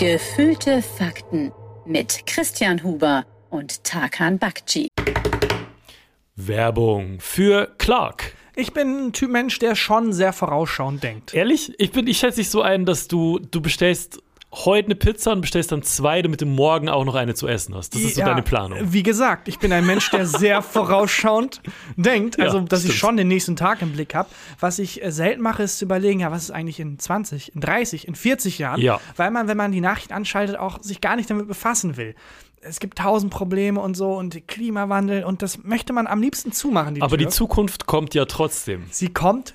Gefühlte Fakten mit Christian Huber und Tarkan Bakci. Werbung für Clark. Ich bin ein Typ Mensch, der schon sehr vorausschauend denkt. Ehrlich? Ich, bin, ich schätze dich so ein, dass du, du bestellst heute eine Pizza und bestellst dann zwei, damit du morgen auch noch eine zu essen hast. Das ist so Ja, deine Planung. Wie gesagt, ich bin ein Mensch, der sehr vorausschauend denkt. Ja, Also, dass ich stimmt. schon den nächsten Tag im Blick habe. Was ich äh, selten mache, ist zu überlegen, ja, was ist eigentlich in 20, in 30, in 40 Jahren? Ja. Weil man, wenn man die Nachricht anschaltet, auch sich gar nicht damit befassen will. Es gibt tausend Probleme und so und Klimawandel und das möchte man am liebsten zumachen. Die Aber die Tür. Zukunft kommt ja trotzdem. Sie kommt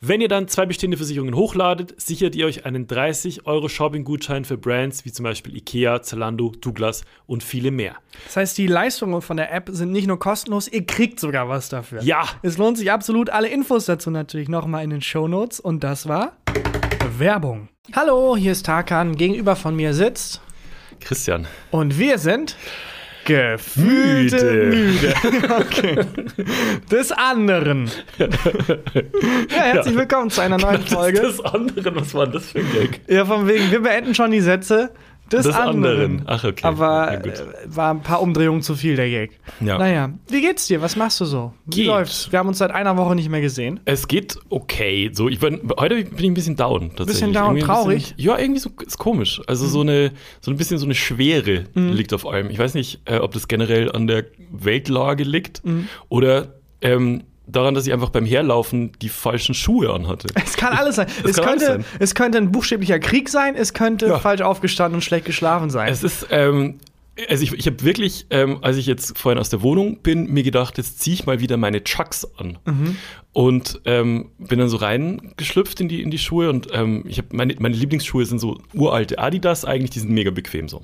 Wenn ihr dann zwei bestehende Versicherungen hochladet, sichert ihr euch einen 30 Euro Shopping-Gutschein für Brands wie zum Beispiel Ikea, Zalando, Douglas und viele mehr. Das heißt, die Leistungen von der App sind nicht nur kostenlos, ihr kriegt sogar was dafür. Ja. Es lohnt sich absolut. Alle Infos dazu natürlich nochmal in den Shownotes. Und das war Werbung. Hallo, hier ist Tarkan. Gegenüber von mir sitzt. Christian. Und wir sind gefühlte müde. okay. Des anderen. Ja, herzlich willkommen zu einer neuen Folge. Das, das andere, was war das für ein Gag? Ja, von wegen, wir beenden schon die Sätze des, Des anderen. anderen. Ach, okay. Aber gut. äh, war ein paar Umdrehungen zu viel, der Gag. Ja. Naja, wie geht's dir? Was machst du so? Wie Geht. läuft's? Wir haben uns seit einer Woche nicht mehr gesehen. Es geht okay. So, ich bin, heute bin ich ein bisschen down. Tatsächlich. Bisschen down, Irgendwie traurig? Bisschen, ja, irgendwie so ist komisch. Also so eine so ein bisschen so eine Schwere liegt auf allem. Ich weiß nicht, äh, ob das generell an der Weltlage liegt oder ähm, daran, dass ich einfach beim Herlaufen die falschen Schuhe anhatte. Es kann alles sein. Es, kann alles könnte, sein. es könnte ein buchstäblicher Krieg sein, es könnte Ja. falsch aufgestanden und schlecht geschlafen sein. Es ist, ähm, also ich, ich habe wirklich, ähm, als ich jetzt vorhin aus der Wohnung bin, mir gedacht, jetzt ziehe ich mal wieder meine Chucks an. Und ähm, bin dann so reingeschlüpft in die, in die Schuhe und ähm, ich habe meine, meine Lieblingsschuhe sind so uralte Adidas eigentlich, die sind mega bequem so.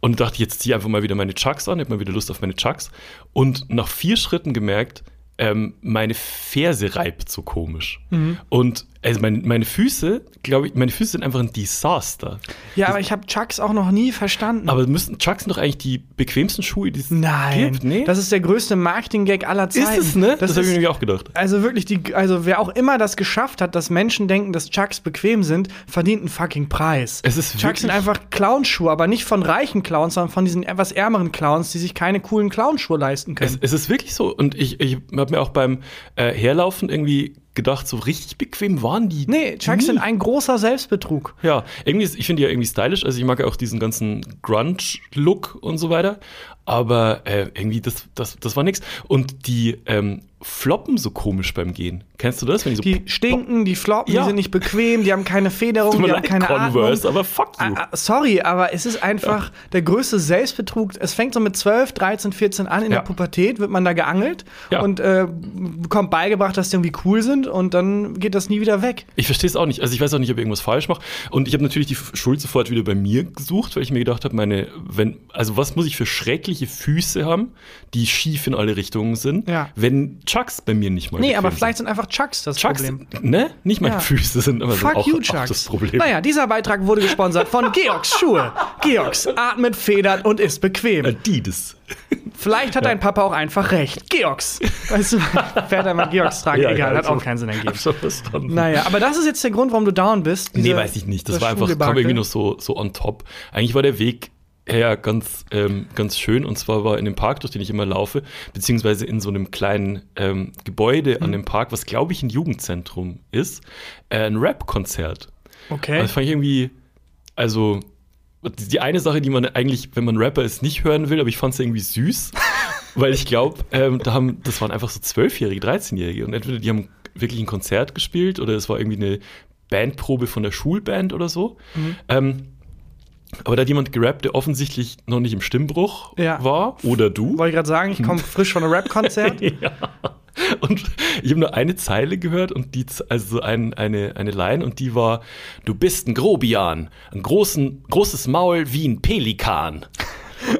Und dachte, jetzt ziehe einfach mal wieder meine Chucks an, habe mal wieder Lust auf meine Chucks. Und nach vier Schritten gemerkt, ähm, meine Ferse reibt so komisch. Und also meine, meine Füße, glaube ich, meine Füße sind einfach ein Desaster. ja, aber ich habe Chucks auch noch nie verstanden. Aber müssten Chucks sind doch eigentlich die bequemsten Schuhe, die es Nein, gibt? Nee? das ist der größte Marketing-Gag aller ist Zeiten. es, ne? Das, Das, habe ich ist, nämlich auch gedacht. also wirklich, die, also wer auch immer das geschafft hat, dass Menschen denken, dass Chucks bequem sind, verdient einen fucking Preis. Es ist Chucks sind einfach Clownschuhe, aber nicht von reichen Clowns, sondern von diesen etwas ärmeren Clowns, die sich keine coolen Clownschuhe leisten können. Es, es ist wirklich so. Und ich, ich habe mir auch beim äh, Herlaufen irgendwie gedacht, so richtig bequem waren die. nee, Chucks nie. sind ein großer Selbstbetrug. Ja, irgendwie, ich finde die ja irgendwie stylisch. Also ich mag ja auch diesen ganzen Grunge-Look und so weiter. Aber äh, irgendwie das, das, das war nix. Und die ähm, floppen so komisch beim Gehen. Kennst du das? Wenn die, so Die stinken, die floppen, Ja. die sind nicht bequem, die haben keine Federung, die haben keine Converse, Atmung. aber fuck you. Ah, ah, sorry, aber es ist einfach der größte Selbstbetrug. Es fängt so mit 12, 13, 14 an. In Ja. der Pubertät wird man da geangelt Ja. und äh, bekommt beigebracht, dass die irgendwie cool sind und dann geht das nie wieder weg. Ich verstehe es auch nicht. Also ich weiß auch nicht, ob ich irgendwas falsch mache. Und ich habe natürlich die Schuld sofort wieder bei mir gesucht, weil ich mir gedacht habe, meine, wenn, also was muss ich für schreckliche Füße haben, die schief in alle Richtungen sind, Ja. wenn Chucks bei mir nicht mal Nee, aber sind. vielleicht sind einfach Chucks das Chucks, Problem. ne? Nicht meine Ja. Füße sind immer Fuck auch, you, auch Chucks. das Problem. Naja, dieser Beitrag wurde gesponsert von Georgs Schuhe. Georgs atmet, federt und ist bequem. Adidas. Vielleicht hat dein Papa auch einfach recht. Georgs. Weißt du, fährt einmal Georgs tragen. Ja, Egal, ja, hat also- auch keinen Sinn ergeben. Verstanden. Naja, aber das ist jetzt der Grund, warum du down bist. Nee, weiß ich nicht. Das, das war einfach, kam irgendwie noch so, so on top. Eigentlich war der Weg her ganz, ähm, ganz schön. Und zwar war in dem Park, durch den ich immer laufe, beziehungsweise in so einem kleinen ähm, Gebäude Mhm. an dem Park, was glaube ich ein Jugendzentrum ist, äh, ein Rap-Konzert. Okay. Das fand ich irgendwie, also die eine Sache, die man eigentlich, wenn man Rapper ist, nicht hören will, aber ich fand es irgendwie süß, weil ich glaube, ähm, da haben, das waren einfach so Zwölfjährige, 13-Jährige und entweder die haben wirklich ein Konzert gespielt oder es war irgendwie eine Bandprobe von der Schulband oder so. Mhm. Ähm, aber da hat jemand gerappt, der offensichtlich noch nicht im Stimmbruch Ja. war, oder du. Wollte ich gerade sagen, ich komme frisch von einem Rap-Konzert. Ja. Und ich habe nur eine Zeile gehört und die, also so ein, eine, eine Line und die war: Du bist ein Grobian, ein großen, großes Maul wie ein Pelikan.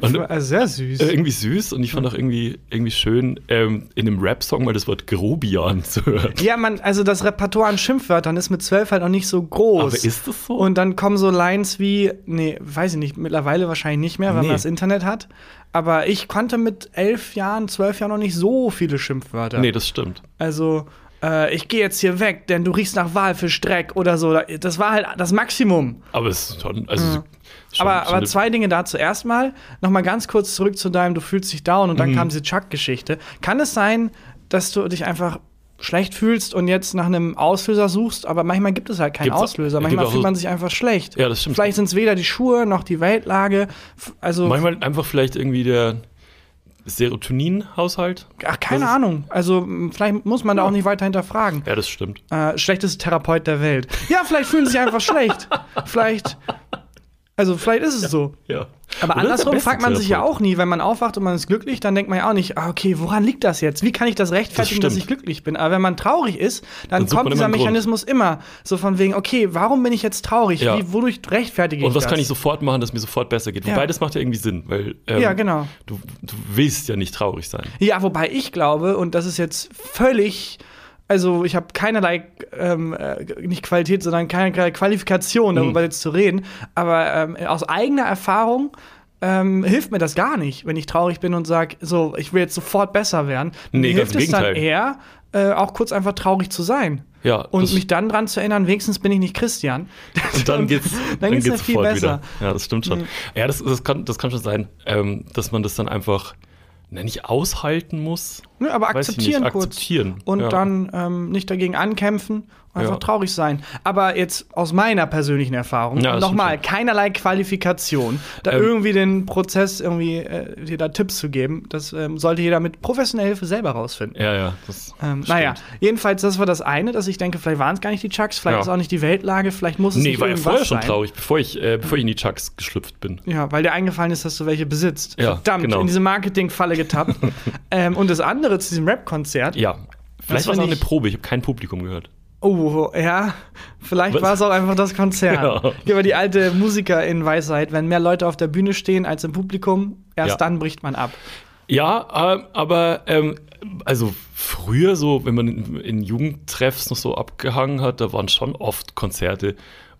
Und Also sehr süß. äh, irgendwie süß und ich fand auch irgendwie, irgendwie schön, ähm, in einem Rap-Song mal das Wort Grobian zu hören. Ja, man, also das Repertoire an Schimpfwörtern ist mit zwölf halt noch nicht so groß. Aber ist das so? Und dann kommen so Lines wie, nee, weiß ich nicht, mittlerweile wahrscheinlich nicht mehr, weil Nee. man das Internet hat. Aber ich konnte mit elf Jahren, zwölf Jahren noch nicht so viele Schimpfwörter. nee, das stimmt. Also, äh, ich gehe jetzt hier weg, denn du riechst nach Walfischdreck oder so. Das war halt das Maximum. Aber es ist schon, also schon, aber, schon aber zwei Dinge dazu. Erstmal noch mal ganz kurz zurück zu deinem, du fühlst dich down Mhm. und dann kam diese Chuck-Geschichte. Kann es sein, dass du dich einfach schlecht fühlst und jetzt nach einem Auslöser suchst, aber manchmal gibt es halt keinen Gibt's- Auslöser. Manchmal fühlt so- man sich einfach schlecht. Ja, das stimmt. Vielleicht sind es weder die Schuhe noch die Weltlage. Also, Manchmal einfach vielleicht irgendwie der Serotonin-Haushalt. ach, keine ist- Ahnung. Also, vielleicht muss man da auch nicht weiter hinterfragen. Ja, das stimmt. Äh, schlechteste Therapeut der Welt. Ja, vielleicht fühlen sie sich einfach schlecht. Vielleicht. Also, vielleicht ist es so. Ja. Aber Oder andersrum fragt man sich ja auch nie, wenn man aufwacht und man ist glücklich, dann denkt man ja auch nicht, ah, okay, woran liegt das jetzt? Wie kann ich das rechtfertigen, Das dass ich glücklich bin? Aber wenn man traurig ist, dann, Dann kommt dieser immer einen Grund. Mechanismus immer so von wegen, okay, warum bin ich jetzt traurig? Ja. Wie, wodurch rechtfertige Und ich was das? kann ich sofort machen, dass mir sofort besser geht? Wobei Ja. das macht ja irgendwie Sinn, weil ähm, Ja, genau. du, du willst ja nicht traurig sein. Ja, wobei ich glaube, und das ist jetzt völlig, also ich habe keinerlei, ähm, äh, nicht Qualität, sondern keinerlei Qualifikation, Mhm. darüber jetzt zu reden, aber ähm, aus eigener Erfahrung ähm, hilft mir das gar nicht, wenn ich traurig bin und sage, so, ich will jetzt sofort besser werden. Nee, hilft es dann Gegenteil. eher, äh, auch kurz einfach traurig zu sein. Ja, Und mich dann dran zu erinnern, wenigstens bin ich nicht Christian. Und dann geht's, dann dann geht's geht's mir viel besser. wieder. Ja, das stimmt schon. Ja, das, das, kann, das kann schon sein, ähm, dass man das dann einfach na, nicht aushalten muss. Ne, aber akzeptieren nicht, kurz. akzeptieren, Und ja. dann ähm, nicht dagegen ankämpfen, einfach Ja. traurig sein. Aber jetzt aus meiner persönlichen Erfahrung, Ja, nochmal, keinerlei Qualifikation, da Ähm, irgendwie den Prozess irgendwie äh, dir da Tipps zu geben, das ähm, sollte jeder mit professioneller Hilfe selber rausfinden. Ja, ja. Das Ähm, naja, jedenfalls, das war das eine, dass ich denke, vielleicht waren es gar nicht die Chucks, vielleicht Ja. ist auch nicht die Weltlage, vielleicht muss es Nee, nicht war ja vorher schon sein. traurig, bevor ich, äh, bevor ich in die Chucks geschlüpft bin. Ja, weil dir eingefallen ist, dass du welche besitzt. Ja, Verdammt, genau. in diese Marketingfalle getappt. ähm, und das andere zu diesem Rap-Konzert, Ja. Vielleicht war es auch eine Probe, ich habe kein Publikum gehört. Oh, ja. Vielleicht war es auch einfach das Konzert. Hier war die alte Musiker in Weisheit. Wenn mehr Leute auf der Bühne stehen als im Publikum, erst Ja. dann bricht man ab. Ja, äh, aber ähm, also früher so, wenn man in, in Jugendtreffs noch so abgehangen hat, da waren schon oft Konzerte,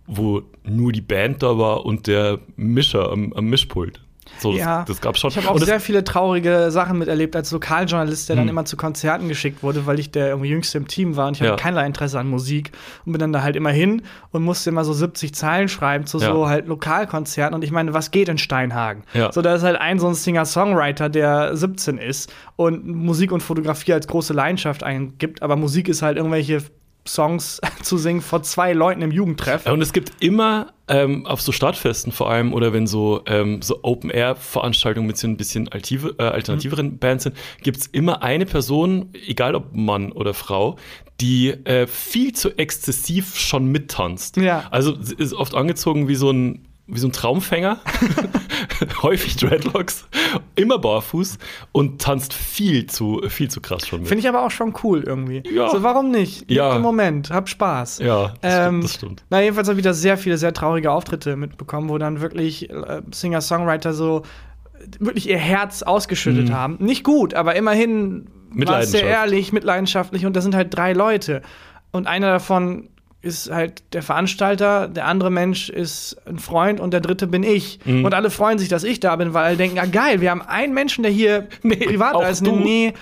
wo nur die Band da war und der Mischer am, am Mischpult. So, das, Ja. das gab's schon. Ich habe auch sehr viele traurige Sachen miterlebt als Lokaljournalist, der dann Hm. immer zu Konzerten geschickt wurde, weil ich der irgendwie Jüngste im Team war und ich Ja. hatte keinerlei Interesse an Musik und bin dann da halt immer hin und musste immer so 70 Zeilen schreiben zu Ja. so halt Lokalkonzerten und ich meine, was geht in Steinhagen? Ja. So, da ist halt ein so ein Singer-Songwriter, der 17 ist und Musik und Fotografie als große Leidenschaft eingibt, aber Musik ist halt irgendwelche Songs zu singen vor zwei Leuten im Jugendtreff. Und es gibt immer ähm, auf so Stadtfesten vor allem oder wenn so, ähm, so Open-Air-Veranstaltungen mit so ein bisschen altive, äh, alternativeren mhm. Bands sind, gibt es immer eine Person, egal ob Mann oder Frau, die äh, viel zu exzessiv schon mittanzt. Ja. Also ist oft angezogen wie so ein wie so ein Traumfänger, häufig Dreadlocks, immer barfuß und tanzt viel zu, viel zu krass schon. Finde ich aber auch schon cool irgendwie. Ja. So, warum nicht? Ja. Im Moment, hab Spaß. Ja, das, Ähm, stimmt, das stimmt. Na, jedenfalls habe ich da sehr viele, sehr traurige Auftritte mitbekommen, wo dann wirklich äh, Singer-Songwriter so äh, wirklich ihr Herz ausgeschüttet haben. Nicht gut, aber immerhin war es sehr ehrlich, mitleidenschaftlich und da sind halt drei Leute. Und einer davon ist halt der Veranstalter, der andere Mensch ist ein Freund und der dritte bin ich. Mhm. Und alle freuen sich, dass ich da bin, weil alle denken, ja geil, wir haben einen Menschen, der hier privat auch da ist. du. Nee,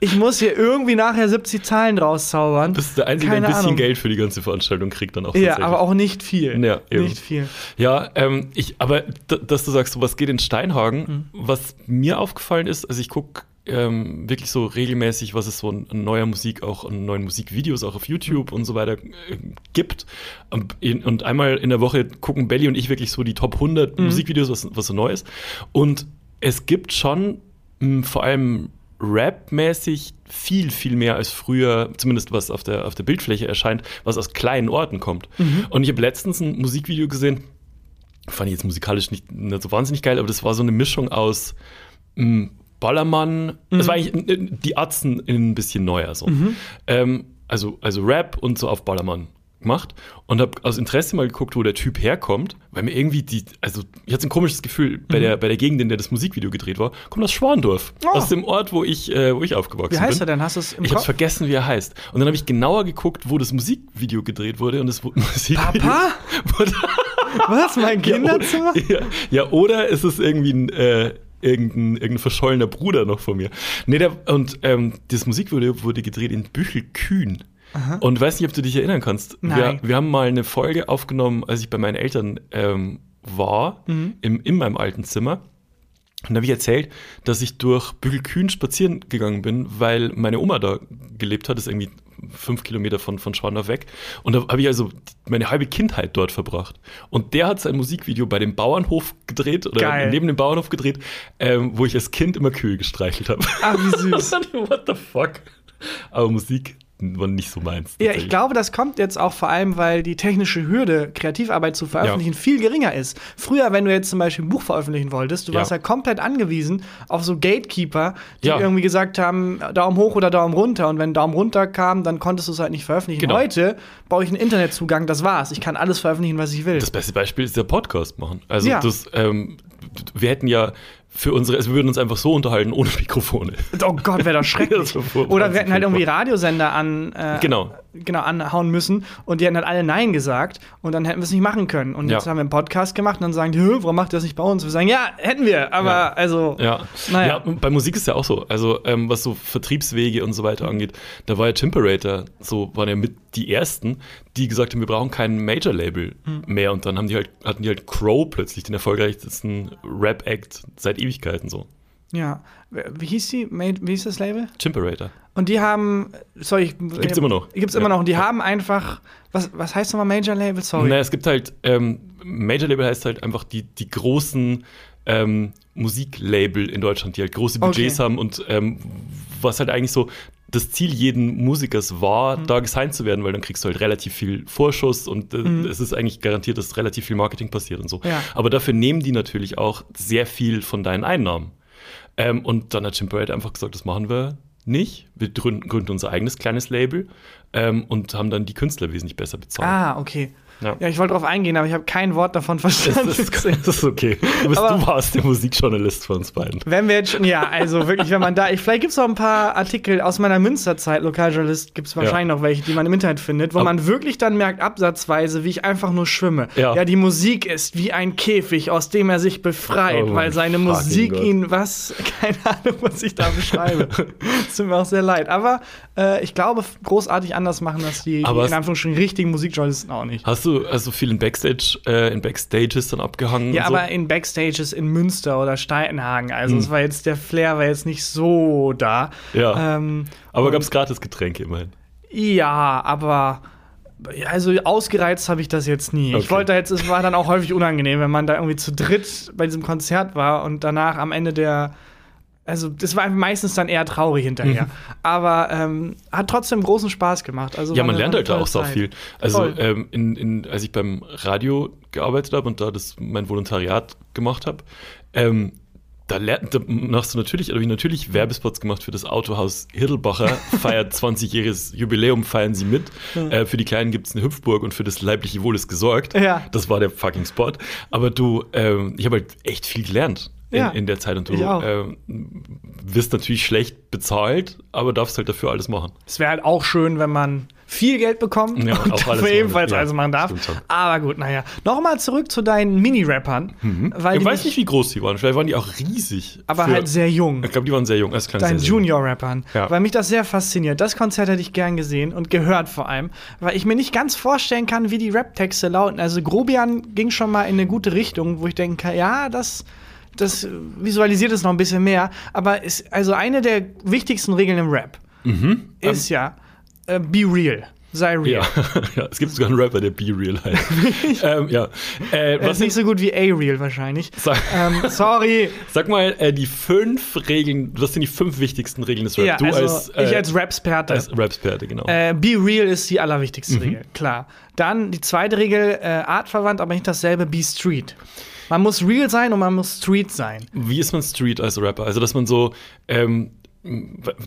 ich muss hier irgendwie nachher 70 Zahlen draus zaubern. Das ist der Einzige, der ein bisschen Ahnung. Geld für die ganze Veranstaltung kriegt dann auch Ja, aber auch nicht viel. Ja, eben. nicht viel. Ja, ähm, ich, aber dass du sagst, was geht in Steinhagen, was mir aufgefallen ist, also ich gucke ähm, wirklich so regelmäßig, was es so an, neuer Musik, auch an neuen Musikvideos, auch auf YouTube und so weiter äh, gibt. Und, in, und einmal in der Woche gucken Belly und ich wirklich so die Top 100 Musikvideos, was, was so neu ist. Und es gibt schon mh, vor allem Rap-mäßig viel, viel mehr als früher, zumindest was auf der, auf der Bildfläche erscheint, was aus kleinen Orten kommt. Und ich habe letztens ein Musikvideo gesehen, fand ich jetzt musikalisch nicht, nicht so wahnsinnig geil, aber das war so eine Mischung aus mh, Ballermann, das war eigentlich äh, die Atzen in ein bisschen neuer so. Ähm, also, also Rap und so auf Ballermann gemacht und habe aus Interesse mal geguckt, wo der Typ herkommt, weil mir irgendwie die, also ich hatte ein komisches Gefühl bei, der, bei der Gegend, in der das Musikvideo gedreht war, kommt aus Schwandorf, Oh. aus dem Ort, wo ich, äh, wo ich aufgewachsen Wie bin. heißt er denn? Hast du es im Ich habe vergessen, wie er heißt. Und dann habe ich genauer geguckt, wo das Musikvideo gedreht wurde und das Musikvideo Papa? wurde Was, mein Kinderzimmer? ja, ja, oder ist es irgendwie ein, äh, irgendein, irgendein verschollener Bruder noch von mir? Nee, der, und ähm, das Musikvideo wurde gedreht in Büchelkühn. Und weiß nicht, ob du dich erinnern kannst. Nein. Wir, wir haben mal eine Folge aufgenommen, als ich bei meinen Eltern ähm, war, Mhm. im, in meinem alten Zimmer. Und da habe ich erzählt, dass ich durch Bügelkühn spazieren gegangen bin, weil meine Oma da gelebt hat, das ist irgendwie fünf Kilometer von, von Schwandorf weg. Und da habe ich also meine halbe Kindheit dort verbracht. Und der hat sein Musikvideo bei dem Bauernhof gedreht oder Geil. neben dem Bauernhof gedreht, ähm, wo ich als Kind immer Kühe gestreichelt habe. Ach, wie süß. What the fuck? Aber Musik nicht so meins. Ja, ich glaube, das kommt jetzt auch vor allem, weil die technische Hürde, Kreativarbeit zu veröffentlichen, viel geringer ist. Früher, wenn du jetzt zum Beispiel ein Buch veröffentlichen wolltest, du Ja. warst ja komplett angewiesen auf so Gatekeeper, die Ja. irgendwie gesagt haben, Daumen hoch oder Daumen runter. Und wenn Daumen runter kam, dann konntest du es halt nicht veröffentlichen. Genau. Heute brauche ich einen Internetzugang, das war's. Ich kann alles veröffentlichen, was ich will. Das beste Beispiel ist der Podcast machen. Also Ja. das, ähm, wir hätten ja für unsere, also wir würden uns einfach so unterhalten ohne Mikrofone. Oh Gott, wäre das schrecklich. Oder wir hätten halt irgendwie Radiosender an, äh, Genau. genau anhauen müssen und die hätten halt alle Nein gesagt und dann hätten wir es nicht machen können. Und jetzt Ja. haben wir einen Podcast gemacht und dann sagen die, "Hö, warum macht ihr das nicht bei uns? Wir sagen, ja, hätten wir, aber Ja. also. Ja. Naja. ja, bei Musik ist ja auch so. Also, ähm, was so Vertriebswege und so weiter angeht, da war ja Timperator, so waren ja mit die ersten, die gesagt haben, wir brauchen kein Major-Label Hm. mehr. Und dann haben die halt, hatten die halt Crow plötzlich, den erfolgreichsten Rap-Act seit Ewigkeiten so. Ja. Wie hieß die? Ma- Wie hieß das Label? Timperator. Und die haben, sorry, ich, Gibt's immer noch. Gibt's immer Ja. noch. Und die haben einfach, was, was heißt nochmal Major Label? Sorry. Naja, es gibt halt, ähm, Major-Label heißt halt einfach die, die großen ähm, Musiklabel in Deutschland, die halt große Budgets Okay. haben und ähm, was halt eigentlich so das Ziel jeden Musikers war, Mhm. da gesigned zu werden, weil dann kriegst du halt relativ viel Vorschuss und äh, es ist eigentlich garantiert, dass relativ viel Marketing passiert und so. Mhm. Ja. Aber dafür nehmen die natürlich auch sehr viel von deinen Einnahmen. Ähm, und dann hat Jim Parade einfach gesagt, das machen wir nicht. Wir gründen, gründen unser eigenes kleines Label ähm, und haben dann die Künstler wesentlich besser bezahlt. Ah, okay. Ja. Ja, ich wollte drauf eingehen, aber ich habe kein Wort davon verstanden. Das ist, das ist okay. Du, bist, Aber- du warst der Musikjournalist von uns beiden. Wenn wir jetzt schon, ja, also wirklich, wenn man da, ich, vielleicht gibt es auch ein paar Artikel aus meiner Münsterzeit, Lokaljournalist, gibt es wahrscheinlich noch welche, die man im Internet findet, wo Aber- man wirklich dann merkt, absatzweise, wie ich einfach nur schwimme. Ja. die Musik ist wie ein Käfig, aus dem er sich befreit, Oh weil seine Musik Gott. ihn, was, keine Ahnung, was ich da beschreibe. Es tut mir auch sehr leid. Aber äh, ich glaube, großartig anders machen das die, Aber die in Anführungsstrichen richtigen Musikjournalisten auch nicht. Hast du also viel in Backstage, äh, in Backstages dann abgehangen? Ja, so? aber in Backstages in Münster oder Steitenhagen. Also Hm. es war jetzt, der Flair war jetzt nicht so da. Ja. Ähm, aber gab es gratis Getränke immerhin. Ja, aber also ausgereizt habe ich das jetzt nie. Ich Okay. wollte jetzt, es war dann auch häufig unangenehm, wenn man da irgendwie zu dritt bei diesem Konzert war und danach am Ende der also das war meistens dann eher traurig hinterher. Aber ähm, hat trotzdem großen Spaß gemacht. Also Ja, man lernt halt auch so viel. Also, ähm, in, in, als ich beim Radio gearbeitet habe und da das, mein Volontariat gemacht habe, ähm, da, lernt, da machst du natürlich, habe ich natürlich Werbespots gemacht für das Autohaus Hirdelbacher, feiert 20-jähriges Jubiläum, feiern sie mit. Äh, für die Kleinen gibt es eine Hüpfburg und für das leibliche Wohl ist gesorgt. Ja. Das war der fucking Spot. Aber du, ähm, ich habe halt echt viel gelernt. In, Ja, in der Zeit und du ähm, wirst natürlich schlecht bezahlt, aber darfst halt dafür alles machen. Es wäre halt auch schön, wenn man viel Geld bekommt Ja, und dafür ebenfalls Ja, alles machen darf. Aber gut, naja. Nochmal zurück zu deinen Mini-Rappern. Weil Ich weiß nicht, wie groß die waren. Vielleicht waren die auch riesig. aber für- halt sehr jung. Ich glaube, die waren sehr jung. Deinen. Junior-Rappern. Ja. Weil mich das sehr fasziniert. Das Konzert hätte ich gern gesehen und gehört vor allem. Weil ich mir nicht ganz vorstellen kann, wie die Rap-Texte lauten. Also Grobian ging schon mal in eine gute Richtung, wo ich denke, ja, das, das visualisiert es noch ein bisschen mehr. Aber ist also eine der wichtigsten Regeln im Rap ist ja, äh, be real. Sei real. Ja. ja, es gibt sogar einen Rapper, der Be Real heißt. ähm, ja. Äh, Das was ist nicht so gut wie A-Real wahrscheinlich. Sag, ähm, sorry. sag mal, äh, die fünf Regeln, was sind die fünf wichtigsten Regeln des Rap? Ja, du also als, äh, ich als Rapsperte. als Rapsperte, genau. Äh, be real ist die allerwichtigste Mhm. Regel, klar. Dann die zweite Regel, äh, artverwandt, aber nicht dasselbe, be street. Man muss real sein und man muss street sein. Wie ist man Street als Rapper? Also, dass man so ähm,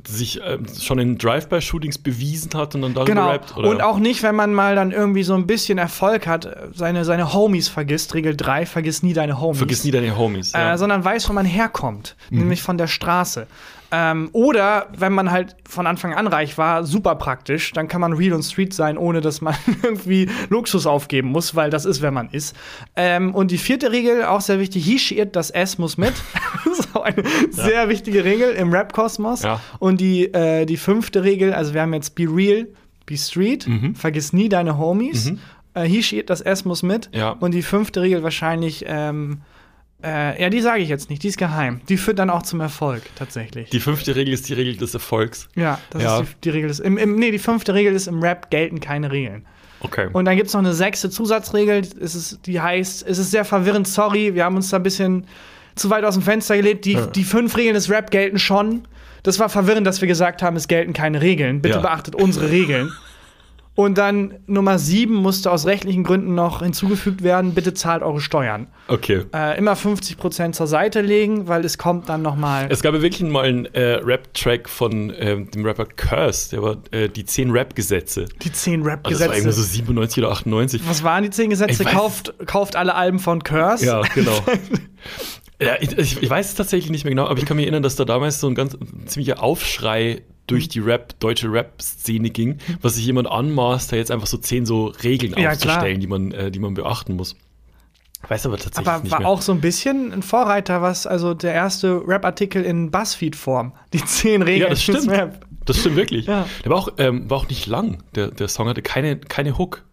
sich ähm, schon in Drive-By-Shootings bewiesen hat und dann darüber Genau. rappt? Oder? Und auch nicht, wenn man mal dann irgendwie so ein bisschen Erfolg hat, äh, seine, seine Homies vergisst. Regel 3, vergiss nie deine Homies. Vergiss nie deine Homies. äh, ja. sondern weiß, wo man herkommt, Mhm. nämlich von der Straße. Ähm, oder wenn man halt von Anfang an reich war, super praktisch, dann kann man real und street sein, ohne dass man irgendwie Luxus aufgeben muss, weil das ist, wer man ist. Ähm, und die vierte Regel, auch sehr wichtig, it, das S muss mit. das ist auch eine sehr wichtige Regel im Rap-Kosmos. Ja. Und die, äh, die fünfte Regel, also wir haben jetzt be real, be street, Mhm. vergiss nie deine Homies. Äh, he, she, it, das S muss mit. Ja. Und die fünfte Regel wahrscheinlich, ähm, äh, ja, die sage ich jetzt nicht, die ist geheim. Die führt dann auch zum Erfolg, tatsächlich. die fünfte Regel ist die Regel des Erfolgs. ja, das Ja. ist die, die Regel. Ist, im, im, nee, die fünfte Regel ist, im Rap gelten keine Regeln. Okay. Und dann gibt es noch eine sechste Zusatzregel, es ist, die heißt, es ist sehr verwirrend, sorry, wir haben uns da ein bisschen zu weit aus dem Fenster gelegt. Die, die fünf Regeln des Rap gelten schon. Das war verwirrend, dass wir gesagt haben, es gelten keine Regeln. Bitte Ja. beachtet unsere Regeln. Und dann Nummer sieben musste aus rechtlichen Gründen noch hinzugefügt werden, bitte zahlt eure Steuern. okay. Äh, immer 50% zur Seite legen, weil es kommt dann noch mal. Es gab ja wirklich mal einen äh, Rap-Track von ähm, dem Rapper Curse, der war äh, die 10 Rap-Gesetze. die 10 Also das war irgendwie Rap-Gesetze. so 97 oder 98. Was waren die 10 Gesetze? Kauft, kauft alle Alben von Curse. Ja, genau. ja, ich, ich weiß es tatsächlich nicht mehr genau, aber ich kann mich erinnern, dass da damals so ein ganz ein ziemlicher Aufschrei durch die Rap, deutsche Rap-Szene ging, was sich jemand anmaßt, da jetzt einfach so 10 so Regeln Ja, aufzustellen, die man, äh, die man beachten muss. Ich weiß aber tatsächlich Aber nicht war mehr. auch so ein bisschen ein Vorreiter, was also der erste Rap-Artikel in Buzzfeed-Form. Die 10 Regeln ja, das stimmt. Rap. Das stimmt wirklich. Ja. Der war auch, ähm, war auch nicht lang. Der, der Song hatte keine, keine Hook.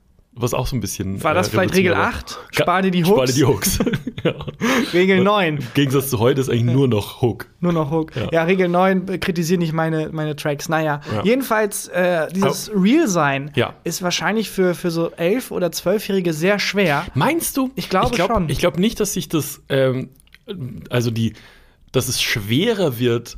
Was auch so ein bisschen. War das äh, vielleicht Regel revolutionär war. 8? Spar dir die Spar Hooks. dir die Hooks. ja. Regel 9. Im Gegensatz zu heute ist eigentlich nur noch Hook. Nur noch Hook. Ja, Ja. Regel 9 äh, kritisiere nicht meine, meine Tracks. Naja, Ja. jedenfalls, äh, dieses Real-Sein Ja. ist wahrscheinlich für, für so 11- oder 12-Jährige sehr schwer. Meinst du? Ich glaube ich glaub, schon. Ich glaube nicht, dass sich das, ähm, also die, dass es schwerer wird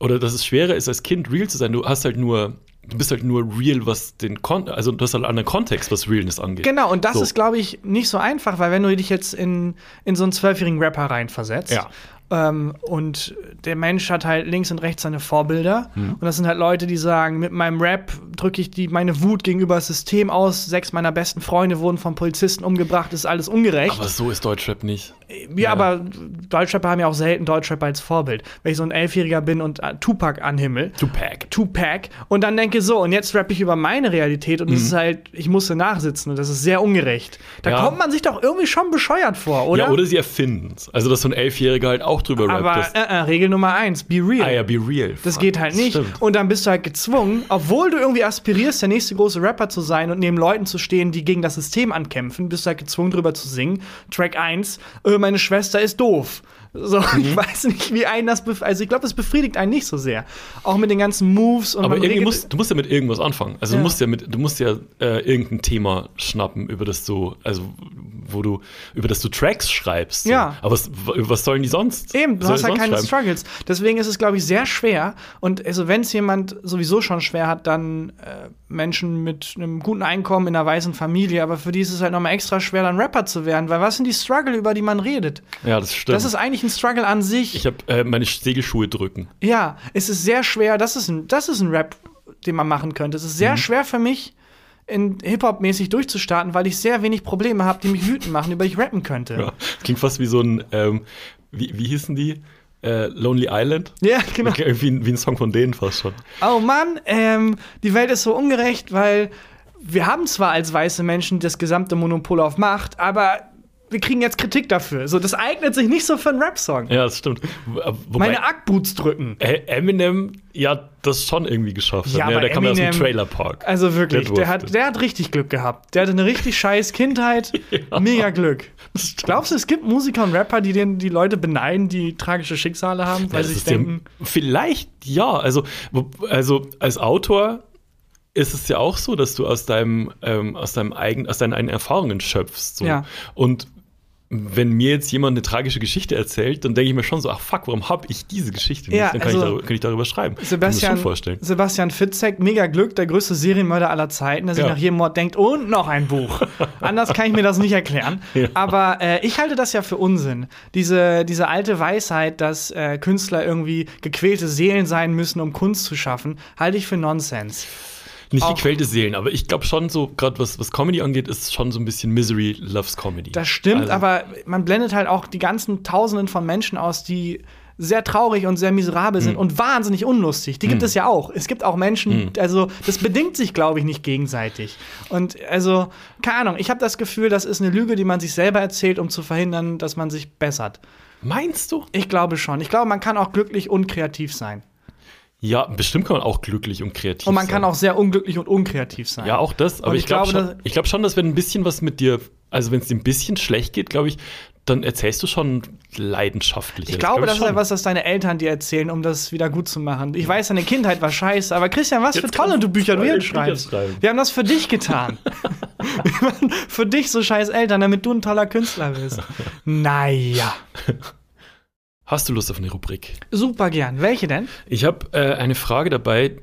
oder dass es schwerer ist, als Kind real zu sein. Du hast halt nur, du bist halt nur real, was den Kon also du hast halt einen anderen Kontext, was Realness angeht. Genau, und das So. ist, glaube ich, nicht so einfach, weil wenn du dich jetzt in, in so einen zwölfjährigen Rapper reinversetzt Ja. Ähm, und der Mensch hat halt links und rechts seine Vorbilder Hm. und das sind halt Leute, die sagen, mit meinem Rap drücke ich die, meine Wut gegenüber das System aus, sechs meiner besten Freunde wurden von Polizisten umgebracht, ist alles ungerecht. Aber so ist Deutschrap nicht. Ja, aber Deutschrapper haben ja auch selten Deutschrapper als Vorbild. Wenn ich so ein Elfjähriger bin und äh, Tupac anhimmel, Tupac. Tupac, und dann denke so, und jetzt rappe ich über meine Realität und es ist halt, ich musste nachsitzen und das ist sehr ungerecht. Da Mhm. Ja. kommt man sich doch irgendwie schon bescheuert vor, oder? Ja, oder sie erfinden es. Also, dass so ein Elfjähriger halt auch drüber rappt. Aber dass- äh, äh, Regel Nummer eins, be real. ah ja, be real. Das Fuck, geht halt nicht. Stimmt. Und dann bist du halt gezwungen, obwohl du irgendwie aspirierst, der nächste große Rapper zu sein und neben Leuten zu stehen, die gegen das System ankämpfen, bist du halt gezwungen, drüber zu singen. Track 1, äh, meine Schwester ist doof. So, ich weiß nicht, wie einen das bef Also ich glaube, das befriedigt einen nicht so sehr. Auch mit den ganzen Moves und Aber irgendwie musst, du musst ja mit irgendwas anfangen. Also Ja. du musst ja mit, du musst ja äh, irgendein Thema schnappen, über das du, also wo du, über das du Tracks schreibst. so. Ja. Aber was, was sollen die sonst? Eben, du hast halt keine schreiben? Struggles. Deswegen ist es, glaube ich, sehr schwer. Und also, wenn es jemand sowieso schon schwer hat, dann äh, Menschen mit einem guten Einkommen in einer weißen Familie. Aber für die ist es halt nochmal extra schwer, dann Rapper zu werden. Weil was sind die Struggle, über die man redet? Ja, das stimmt. Das ist eigentlich ein Struggle an sich. ich habe äh, meine Segelschuhe drücken. Ja, es ist sehr schwer. Das ist ein, das ist ein Rap, den man machen könnte. Es ist Mhm. sehr schwer für mich, in Hip-Hop-mäßig durchzustarten, weil ich sehr wenig Probleme habe, die mich wütend machen, über die ich rappen könnte. Ja. Klingt fast wie so ein, ähm, wie, wie hießen die? Äh, Lonely Island? Ja, genau. Irgendwie wie ein Song von denen fast schon. Oh Mann, ähm, die Welt ist so ungerecht, weil wir haben zwar als weiße Menschen das gesamte Monopol auf Macht, aber wir kriegen jetzt Kritik dafür. So, das eignet sich nicht so für einen Rap-Song. Ja, das stimmt. Wo- Wobei Meine Ackboots drücken. äh, Eminem ja das schon irgendwie geschafft. Ja, aber Der kam ja aus dem Eminem- Trailer Park. Also wirklich, Der der, hat, der hat richtig Glück gehabt. Der hatte eine richtig scheiß Kindheit. Mega Glück. Glaubst du, es gibt Musiker und Rapper, die den, die Leute beneiden, die tragische Schicksale haben, weil Ja, sie sich ja- denken, vielleicht ja. Also, also als Autor ist es ja auch so, dass du aus deinem, ähm, aus deinem eigenen, aus deinen eigenen Erfahrungen schöpfst. So. Ja. Und wenn mir jetzt jemand eine tragische Geschichte erzählt, dann denke ich mir schon so, ach fuck, warum habe ich diese Geschichte nicht? Ja, dann kann, also ich darüber, kann ich darüber schreiben. Kann Sebastian, mir das schon vorstellen. Sebastian Fitzek, mega Glück, der größte Serienmörder aller Zeiten, der sich Ja. nach jedem Mord denkt, und noch ein Buch. Anders kann ich mir das nicht erklären. Ja. Aber äh, ich halte das ja für Unsinn. Diese, diese alte Weisheit, dass äh, Künstler irgendwie gequälte Seelen sein müssen, um Kunst zu schaffen, halte ich für Nonsens. Nicht auch- gequälte Seelen, aber ich glaube schon so, gerade was, was Comedy angeht, ist schon so ein bisschen Misery loves Comedy. Das stimmt, Also- aber man blendet halt auch die ganzen Tausenden von Menschen aus, die sehr traurig und sehr miserabel Hm. sind und wahnsinnig unlustig. Die gibt es ja auch. Es gibt auch Menschen, Hm. also das bedingt sich, glaube ich, nicht gegenseitig. Und also, keine Ahnung, ich habe das Gefühl, das ist eine Lüge, die man sich selber erzählt, um zu verhindern, dass man sich bessert. Meinst du? Ich glaube schon. Ich glaube, man kann auch glücklich und kreativ sein. Ja, bestimmt kann man auch glücklich und kreativ Und man sein. kann auch sehr unglücklich und unkreativ sein. Ja, auch das. Aber Und ich, ich glaube schon, ich glaub schon, dass wenn ein bisschen was mit dir, also wenn es dir ein bisschen schlecht geht, glaube ich, dann erzählst du schon leidenschaftlich. Ich glaube, das ist etwas, das deine Eltern dir erzählen, um das wieder gut zu machen. Ich weiß, deine Kindheit war scheiße, aber Christian, was Jetzt für tolle du Bücher du schreibst. schreiben. Wir haben das für dich getan. Wir waren für dich so scheiß Eltern, damit du ein toller Künstler wirst. Naja, Hast du Lust auf eine Rubrik? super gern. Welche denn? Ich habe äh, eine Frage dabei,